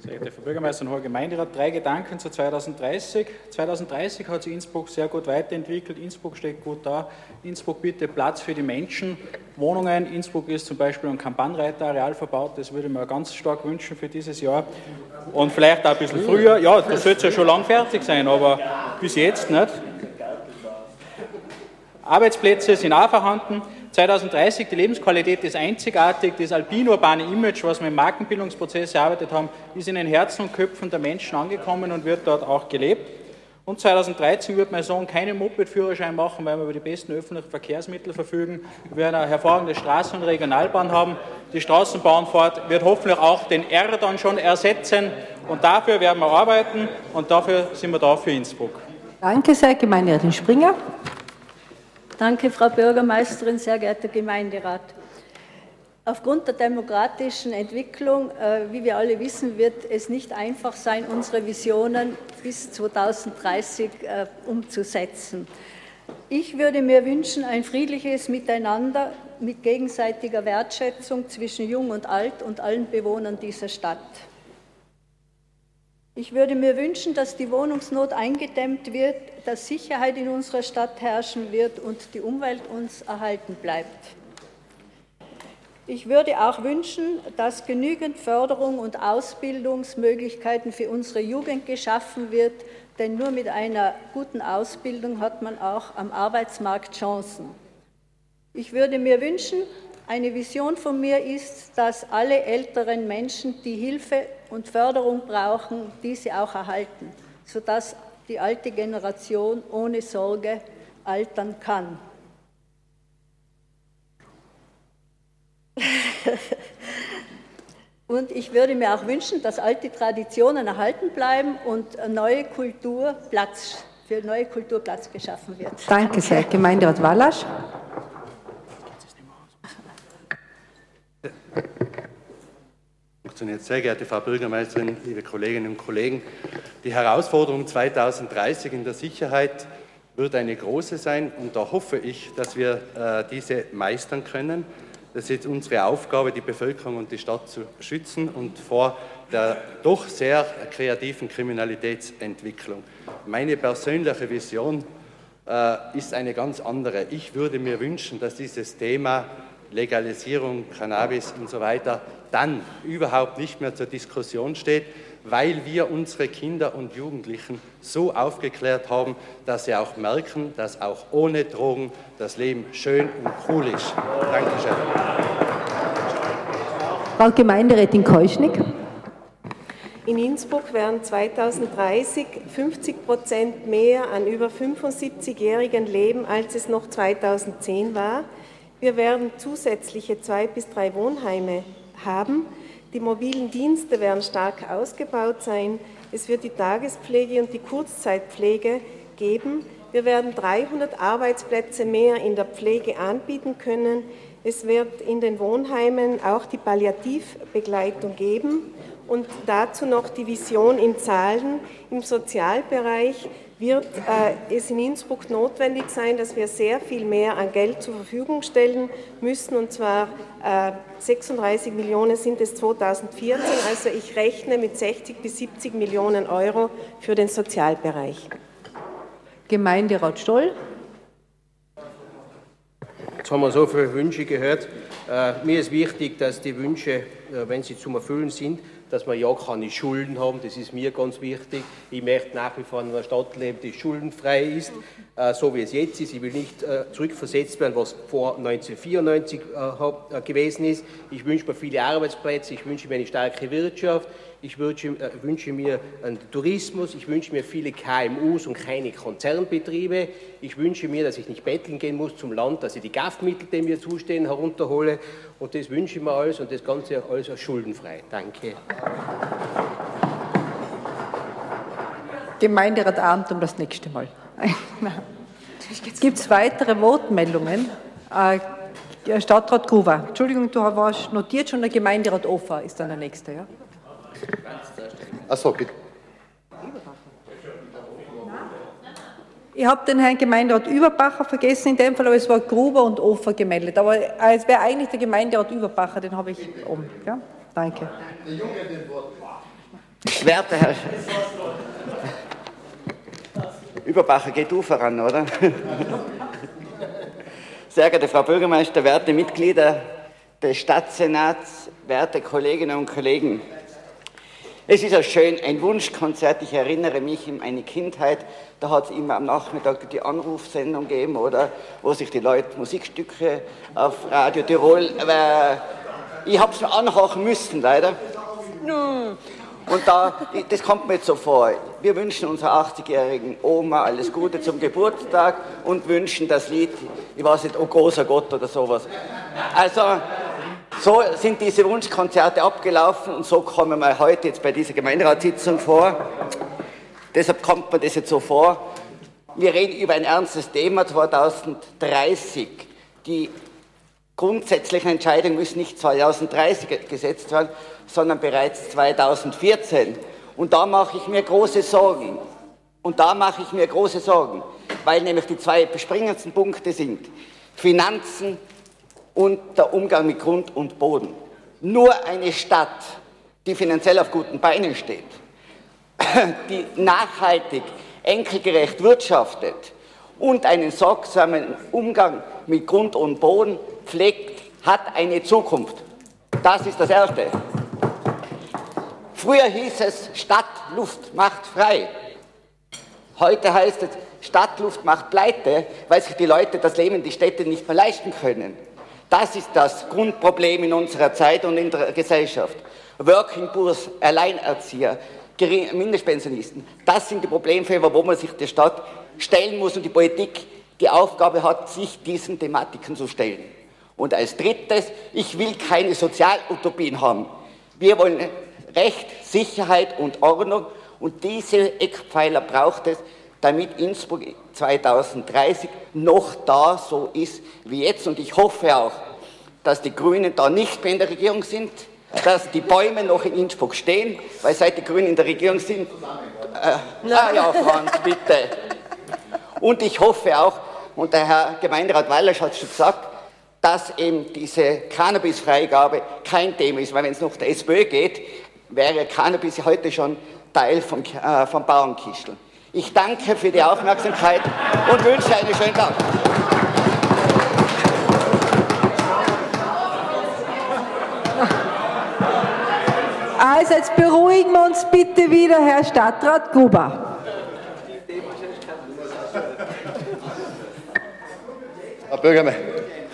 Sehr geehrter Frau Bürgermeisterin, Hoher Gemeinderat, drei Gedanken zu 2030. 2030 hat sich Innsbruck sehr gut weiterentwickelt. Innsbruck steht gut da. Innsbruck bietet Platz für die Menschen, Wohnungen. Innsbruck ist zum Beispiel ein Kampagnreiterareal verbaut. Das würde ich mir ganz stark wünschen für dieses Jahr. Und vielleicht auch ein bisschen früher. Ja, das sollte ja schon lang fertig sein, aber bis jetzt nicht. Arbeitsplätze sind auch vorhanden. 2030, die Lebensqualität ist einzigartig, das alpin-urbane Image, was wir im Markenbildungsprozess erarbeitet haben, ist in den Herzen und Köpfen der Menschen angekommen und wird dort auch gelebt. Und 2013 wird mein Sohn keinen Moped-Führerschein machen, weil wir über die besten öffentlichen Verkehrsmittel verfügen. Wir werden eine hervorragende Straßen- und Regionalbahn haben. Die Straßenbahnfahrt wird hoffentlich auch den R dann schon ersetzen. Und dafür werden wir arbeiten und dafür sind wir da für Innsbruck. Danke sehr, Gemeinderätin Springer. Danke, Frau Bürgermeisterin, sehr geehrter Gemeinderat. Aufgrund der demokratischen Entwicklung, äh, wie wir alle wissen, wird es nicht einfach sein, unsere Visionen bis 2030 äh, umzusetzen. Ich würde mir wünschen, ein friedliches Miteinander mit gegenseitiger Wertschätzung zwischen Jung und Alt und allen Bewohnern dieser Stadt. Ich würde mir wünschen, dass die Wohnungsnot eingedämmt wird, dass Sicherheit in unserer Stadt herrschen wird und die Umwelt uns erhalten bleibt. Ich würde auch wünschen, dass genügend Förderung und Ausbildungsmöglichkeiten für unsere Jugend geschaffen wird, denn nur mit einer guten Ausbildung hat man auch am Arbeitsmarkt Chancen. Ich würde mir wünschen, eine Vision von mir ist, dass alle älteren Menschen, die Hilfe und Förderung brauchen, diese auch erhalten, sodass die alte Generation ohne Sorge altern kann. [LAUGHS] Und ich würde mir auch wünschen, dass alte Traditionen erhalten bleiben und neue Kultur Platz, für neue Kultur Platz geschaffen wird. Danke sehr. Gemeinderat Wallasch. [LAUGHS] Funktioniert. Sehr geehrte Frau Bürgermeisterin, liebe Kolleginnen und Kollegen, die Herausforderung 2030 in der Sicherheit wird eine große sein und da hoffe ich, dass wir äh, diese meistern können. Das ist jetzt unsere Aufgabe, die Bevölkerung und die Stadt zu schützen und vor der doch sehr kreativen Kriminalitätsentwicklung. Meine persönliche Vision äh, ist eine ganz andere. Ich würde mir wünschen, dass dieses Thema Legalisierung, Cannabis und so weiter dann überhaupt nicht mehr zur Diskussion steht, weil wir unsere Kinder und Jugendlichen so aufgeklärt haben, dass sie auch merken, dass auch ohne Drogen das Leben schön und cool ist. Dankeschön. Frau Gemeinderätin Keuschnick. In Innsbruck werden 2030 50 Prozent mehr an über 75-Jährigen leben, als es noch 2010 war. Wir werden zusätzliche zwei bis drei Wohnheime haben. Die mobilen Dienste werden stark ausgebaut sein. Es wird die Tagespflege und die Kurzzeitpflege geben. Wir werden 300 Arbeitsplätze mehr in der Pflege anbieten können. Es wird in den Wohnheimen auch die Palliativbegleitung geben und dazu noch die Vision in Zahlen im Sozialbereich wird äh, es in Innsbruck notwendig sein, dass wir sehr viel mehr an Geld zur Verfügung stellen müssen, und zwar äh, 36 Millionen sind es 2014. Also ich rechne mit 60 bis 70 Millionen Euro für den Sozialbereich. Gemeinderat Stoll. Jetzt haben wir so viele Wünsche gehört. Äh, mir ist wichtig, dass die Wünsche, äh, wenn sie zum Erfüllen sind, dass wir ja keine Schulden haben. Das ist mir ganz wichtig. Ich möchte nach wie vor in einer Stadt leben, die schuldenfrei ist, äh, so wie es jetzt ist. Ich will nicht äh, zurückversetzt werden, was vor 1994 äh, gewesen ist. Ich wünsche mir viele Arbeitsplätze, ich wünsche mir eine starke Wirtschaft, Ich wünsche, äh, wünsche mir einen Tourismus, ich wünsche mir viele KMUs und keine Konzernbetriebe. Ich wünsche mir, dass ich nicht betteln gehen muss zum Land, dass ich die GAF-Mittel, die mir zustehen, herunterhole. Und das wünsche ich mir alles und das Ganze alles schuldenfrei. Danke. Gemeinderat Abend um das nächste Mal. Gibt es weitere Wortmeldungen? Äh, Stadtrat Gruber. Entschuldigung, du warst notiert schon, der Gemeinderat Ofer ist dann der nächste. Ja? Achso, bitte. Ich habe den Herrn Gemeinderat Überbacher vergessen in dem Fall, aber es war Gruber und Ofer gemeldet. Aber es wäre eigentlich der Gemeinderat Überbacher, den habe ich um. Ja? Danke. Werter Herr Überbacher, geht du voran, oder? Sehr geehrte Frau Bürgermeister, werte Mitglieder des Stadtsenats, werte Kolleginnen und Kollegen. Es ist ja schön, ein Wunschkonzert. Ich erinnere mich in meine Kindheit, da hat es immer am Nachmittag die Anrufsendung gegeben, oder? Wo sich die Leute Musikstücke auf Radio Tirol, äh, ich habe es anhören müssen, leider. Und da, das kommt mir jetzt so vor. Wir wünschen unserer 80-jährigen Oma alles Gute zum Geburtstag und wünschen das Lied, ich weiß nicht, Oh großer Gott oder sowas. Also, so sind diese Wunschkonzerte abgelaufen und so kommen wir heute jetzt bei dieser Gemeinderatssitzung vor. Deshalb kommt mir das jetzt so vor. Wir reden über ein ernstes Thema 2030. Die grundsätzlichen Entscheidungen müssen nicht 2030 gesetzt werden, sondern bereits 2014. Und da mache ich mir große Sorgen. Und da mache ich mir große Sorgen, weil nämlich die zwei bespringendsten Punkte sind Finanzen und der Umgang mit Grund und Boden. Nur eine Stadt, die finanziell auf guten Beinen steht, [COUGHS] die nachhaltig, enkelgerecht wirtschaftet und einen sorgsamen Umgang mit Grund und Boden pflegt, hat eine Zukunft. Das ist das Erste. Früher hieß es, Stadtluft macht frei. Heute heißt es, Stadtluft macht pleite, weil sich die Leute das Leben in die Städte nicht mehr leisten können. Das ist das Grundproblem in unserer Zeit und in der Gesellschaft. Working Poors, Alleinerzieher, Mindestpensionisten, das sind die Problemfelder, wo man sich der Stadt stellen muss und die Politik die Aufgabe hat, sich diesen Thematiken zu stellen. Und als drittes, ich will keine Sozialutopien haben. Wir wollen Recht, Sicherheit und Ordnung. Und diese Eckpfeiler braucht es, damit Innsbruck 2030 noch da so ist wie jetzt. Und ich hoffe auch, dass die Grünen da nicht mehr in der Regierung sind, dass die Bäume noch in Innsbruck stehen, weil seit die Grünen in der Regierung sind. Äh, ah ja, Franz, bitte. Und ich hoffe auch, und der Herr Gemeinderat Wallersch hat es schon gesagt, dass eben diese Cannabisfreigabe kein Thema ist, weil wenn es noch der SPÖ geht, wäre Cannabis heute schon Teil vom, äh, vom Bauernkistel. Ich danke für die Aufmerksamkeit und wünsche einen schönen Tag. Also jetzt beruhigen wir uns bitte wieder, Herr Stadtrat Gruber. Frau Bürgermeister.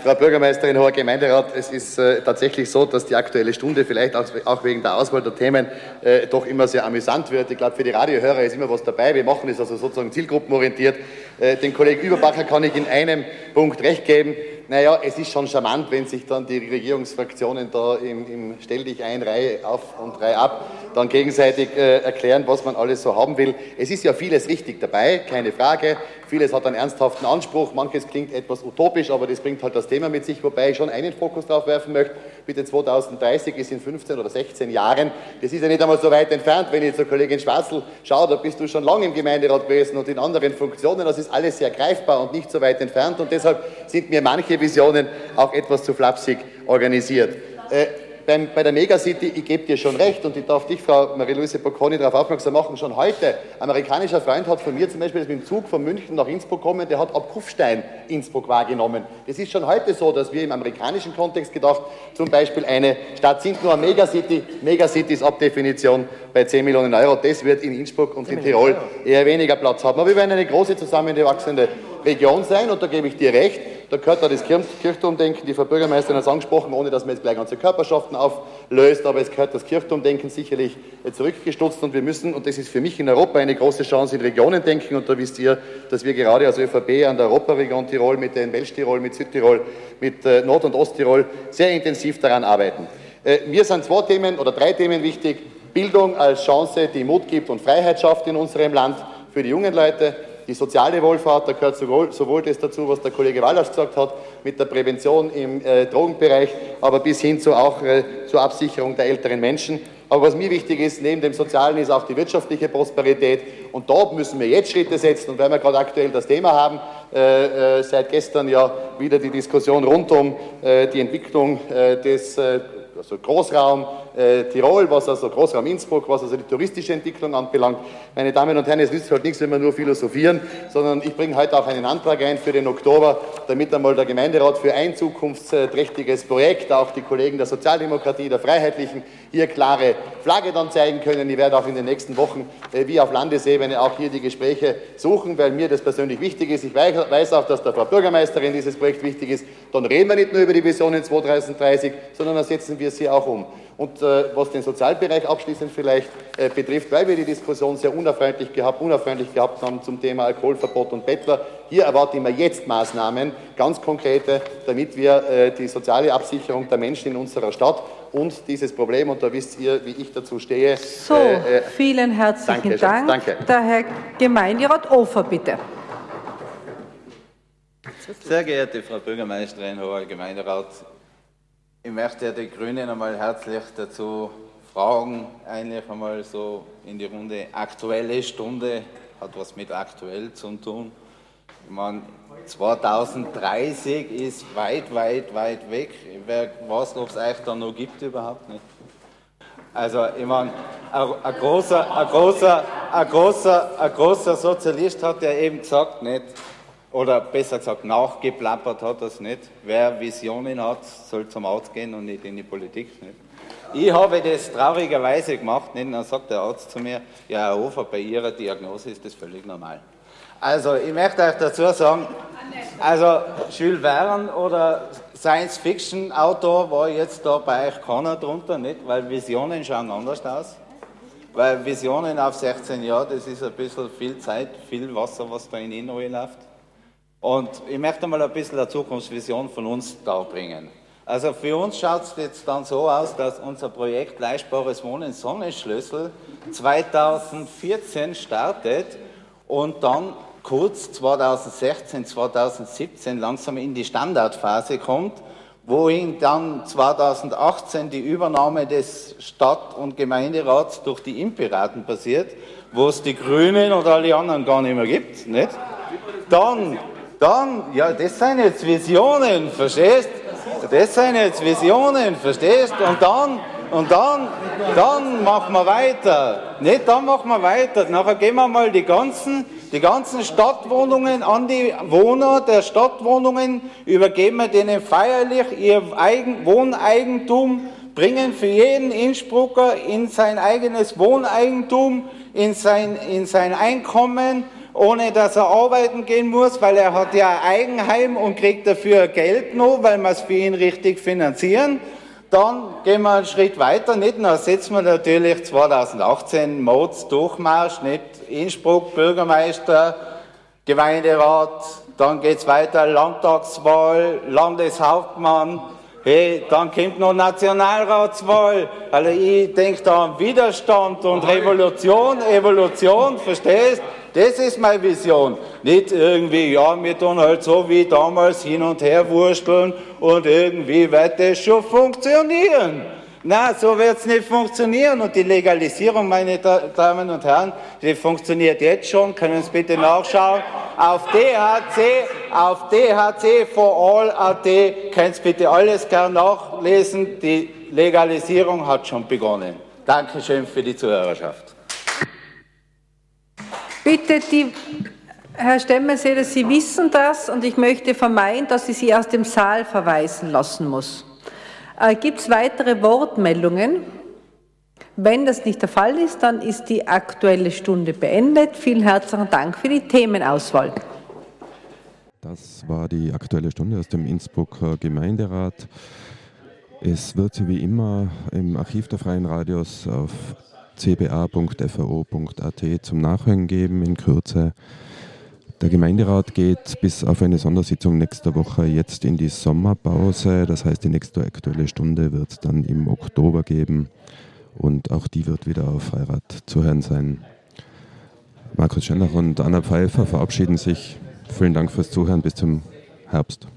Frau Bürgermeisterin, hoher Gemeinderat, es ist äh, tatsächlich so, dass die Aktuelle Stunde vielleicht auch, auch wegen der Auswahl der Themen äh, doch immer sehr amüsant wird. Ich glaube, für die Radiohörer ist immer was dabei. Wir machen es also sozusagen zielgruppenorientiert. Äh, den Kollegen Überbacher kann ich in einem Punkt recht geben. Naja, es ist schon charmant, wenn sich dann die Regierungsfraktionen da im, im Stell dich ein, Reihe auf und Reihe ab, dann gegenseitig äh, erklären, was man alles so haben will. Es ist ja vieles richtig dabei, keine Frage. Vieles hat einen ernsthaften Anspruch, manches klingt etwas utopisch, aber das bringt halt das Thema mit sich, wobei ich schon einen Fokus darauf werfen möchte. Bitte 2030 ist in 15 oder 16 Jahren. Das ist ja nicht einmal so weit entfernt, wenn ich zur Kollegin Schwarzl schaue, da bist du schon lange im Gemeinderat gewesen und in anderen Funktionen. Das ist alles sehr greifbar und nicht so weit entfernt und deshalb sind mir manche Visionen auch etwas zu flapsig organisiert. Äh, beim, bei der Megacity, ich gebe dir schon recht und ich darf dich, Frau Marie-Louise Bocconi, darauf aufmerksam machen, schon heute, ein amerikanischer Freund hat von mir zum Beispiel, das mit dem Zug von München nach Innsbruck kommen, der hat ab Kufstein Innsbruck wahrgenommen. Das ist schon heute so, dass wir im amerikanischen Kontext gedacht, zum Beispiel eine Stadt sind nur eine Megacity, Megacities ab Definition bei 10 Millionen Euro, das wird in Innsbruck und in Tirol eher weniger Platz haben. Aber wir werden eine große zusammengewachsene Region sein und da gebe ich dir recht, Da gehört auch das Kirchturmdenken, die Frau Bürgermeisterin hat es angesprochen, ohne dass man jetzt gleich ganze Körperschaften auflöst, aber es gehört das Kirchturmdenken sicherlich zurückgestutzt und wir müssen, und das ist für mich in Europa eine große Chance, in Regionen denken und da wisst ihr, dass wir gerade als ÖVP an der Europaregion Tirol mit den Welschtirol, mit Südtirol, mit äh, Nord- und Osttirol sehr intensiv daran arbeiten. Äh, mir sind zwei Themen oder drei Themen wichtig. Bildung als Chance, die Mut gibt und Freiheit schafft in unserem Land für die jungen Leute. Die soziale Wohlfahrt, da gehört sowohl, sowohl das dazu, was der Kollege Wallers gesagt hat, mit der Prävention im äh, Drogenbereich, aber bis hin zu auch äh, zur Absicherung der älteren Menschen. Aber was mir wichtig ist, neben dem Sozialen ist auch die wirtschaftliche Prosperität. Und da müssen wir jetzt Schritte setzen. Und weil wir gerade aktuell das Thema haben, äh, äh seit gestern ja wieder die Diskussion rund um äh, die Entwicklung äh, des also Großraum äh, Tirol, was also Großraum Innsbruck, was also die touristische Entwicklung anbelangt. Meine Damen und Herren, es nützt halt nichts, wenn wir nur philosophieren, sondern ich bringe heute auch einen Antrag ein für den Oktober, damit einmal der Gemeinderat für ein zukunftsträchtiges Projekt, auch die Kollegen der Sozialdemokratie, der Freiheitlichen, hier klare Flagge dann zeigen können. Ich werde auch in den nächsten Wochen äh, wie auf Landesebene auch hier die Gespräche suchen, weil mir das persönlich wichtig ist. Ich weiß auch, dass der Frau Bürgermeisterin dieses Projekt wichtig ist. Dann reden wir nicht nur über die Visionen 2030, sondern dann setzen wir sie auch um. Und äh, was den Sozialbereich abschließend vielleicht äh, betrifft, weil wir die Diskussion sehr unerfreundlich gehabt, unerfreundlich gehabt haben zum Thema Alkoholverbot und Bettler, hier erwarte ich mir jetzt Maßnahmen, ganz konkrete, damit wir äh, die soziale Absicherung der Menschen in unserer Stadt und dieses Problem, und da wisst ihr, wie ich dazu stehe. So, äh, äh, vielen herzlichen danke, Dank. Danke. Der Herr Gemeinderat Ofer, bitte. Sehr geehrte Frau Bürgermeisterin, hoher Gemeinderat, ich möchte die Grünen einmal herzlich dazu fragen, eigentlich einmal so in die Runde aktuelle Stunde, hat was mit aktuell zu tun. Ich meine, 2030 ist weit, weit, weit weg. Ich weiß, ob es euch da noch gibt überhaupt nicht. Also, ich meine, ein, großer, ein, großer, ein, großer, ein großer Sozialist hat ja eben gesagt, nicht, oder besser gesagt, nachgeplappert hat es nicht. Wer Visionen hat, soll zum Arzt gehen und nicht in die Politik. Nicht? Ich habe das traurigerweise gemacht, nicht? dann sagt der Arzt zu mir, ja, Herr Hofer, bei Ihrer Diagnose ist das völlig normal. Also, ich möchte euch dazu sagen, also Jules Verne oder Science-Fiction-Autor war jetzt da bei euch keiner drunter, nicht? Weil Visionen schauen anders aus. Weil Visionen auf 16 Jahre, das ist ein bisschen viel Zeit, viel Wasser, was da in ihn läuft. Und ich möchte mal ein bisschen eine Zukunftsvision von uns darbringen. Also für uns schaut es jetzt dann so aus, dass unser Projekt Leistbares Wohnen Sonnenschlüssel 2014 startet und dann kurz 2016, 2017 langsam in die Standardphase kommt, wohin dann 2018 die Übernahme des Stadt- und Gemeinderats durch die Impiraten passiert, wo es die Grünen und alle anderen gar nicht mehr gibt. Nicht? Dann dann, ja, das sind jetzt Visionen, verstehst? Das sind jetzt Visionen, verstehst? Und dann, und dann, dann machen wir weiter. Nicht, dann machen wir weiter. Nachher gehen wir mal die ganzen, die ganzen Stadtwohnungen an die Wohner der Stadtwohnungen, übergeben wir denen feierlich ihr Eigen, Wohneigentum, bringen für jeden Innsbrucker in sein eigenes Wohneigentum, in sein, in sein Einkommen, ohne dass er arbeiten gehen muss, weil er hat ja Eigenheim und kriegt dafür Geld noch, weil wir es für ihn richtig finanzieren. Dann gehen wir einen Schritt weiter, nicht? Dann setzen wir natürlich 2018 Mods Durchmarsch, nicht? Innsbruck, Bürgermeister, Gemeinderat, dann geht's weiter, Landtagswahl, Landeshauptmann, hey, dann kommt noch Nationalratswahl. Also ich denke da an Widerstand und Revolution, Evolution, verstehst? Das ist meine Vision. Nicht irgendwie, ja, wir tun halt so wie damals hin und her wursteln und irgendwie wird das schon funktionieren. Na, so wird es nicht funktionieren. Und die Legalisierung, meine Damen und Herren, die funktioniert jetzt schon. Können Sie bitte nachschauen. Auf DHC, auf DHC for all AT, können Sie bitte alles gern nachlesen. Die Legalisierung hat schon begonnen. Dankeschön für die Zuhörerschaft. Bitte, die, Herr Stemmerseder, Sie wissen das und ich möchte vermeiden, dass ich Sie aus dem Saal verweisen lassen muss. Äh, Gibt es weitere Wortmeldungen? Wenn das nicht der Fall ist, dann ist die Aktuelle Stunde beendet. Vielen herzlichen Dank für die Themenauswahl. Das war die aktuelle Stunde aus dem Innsbrucker Gemeinderat. Es wird wie immer im Archiv der Freien Radios auf cba.fao.at zum Nachhören geben in Kürze. Der Gemeinderat geht bis auf eine Sondersitzung nächste Woche jetzt in die Sommerpause. Das heißt, die nächste aktuelle Stunde wird es dann im Oktober geben und auch die wird wieder auf Freirad zu hören sein. Markus Schennach und Anna Pfeiffer verabschieden sich. Vielen Dank fürs Zuhören. Bis zum Herbst.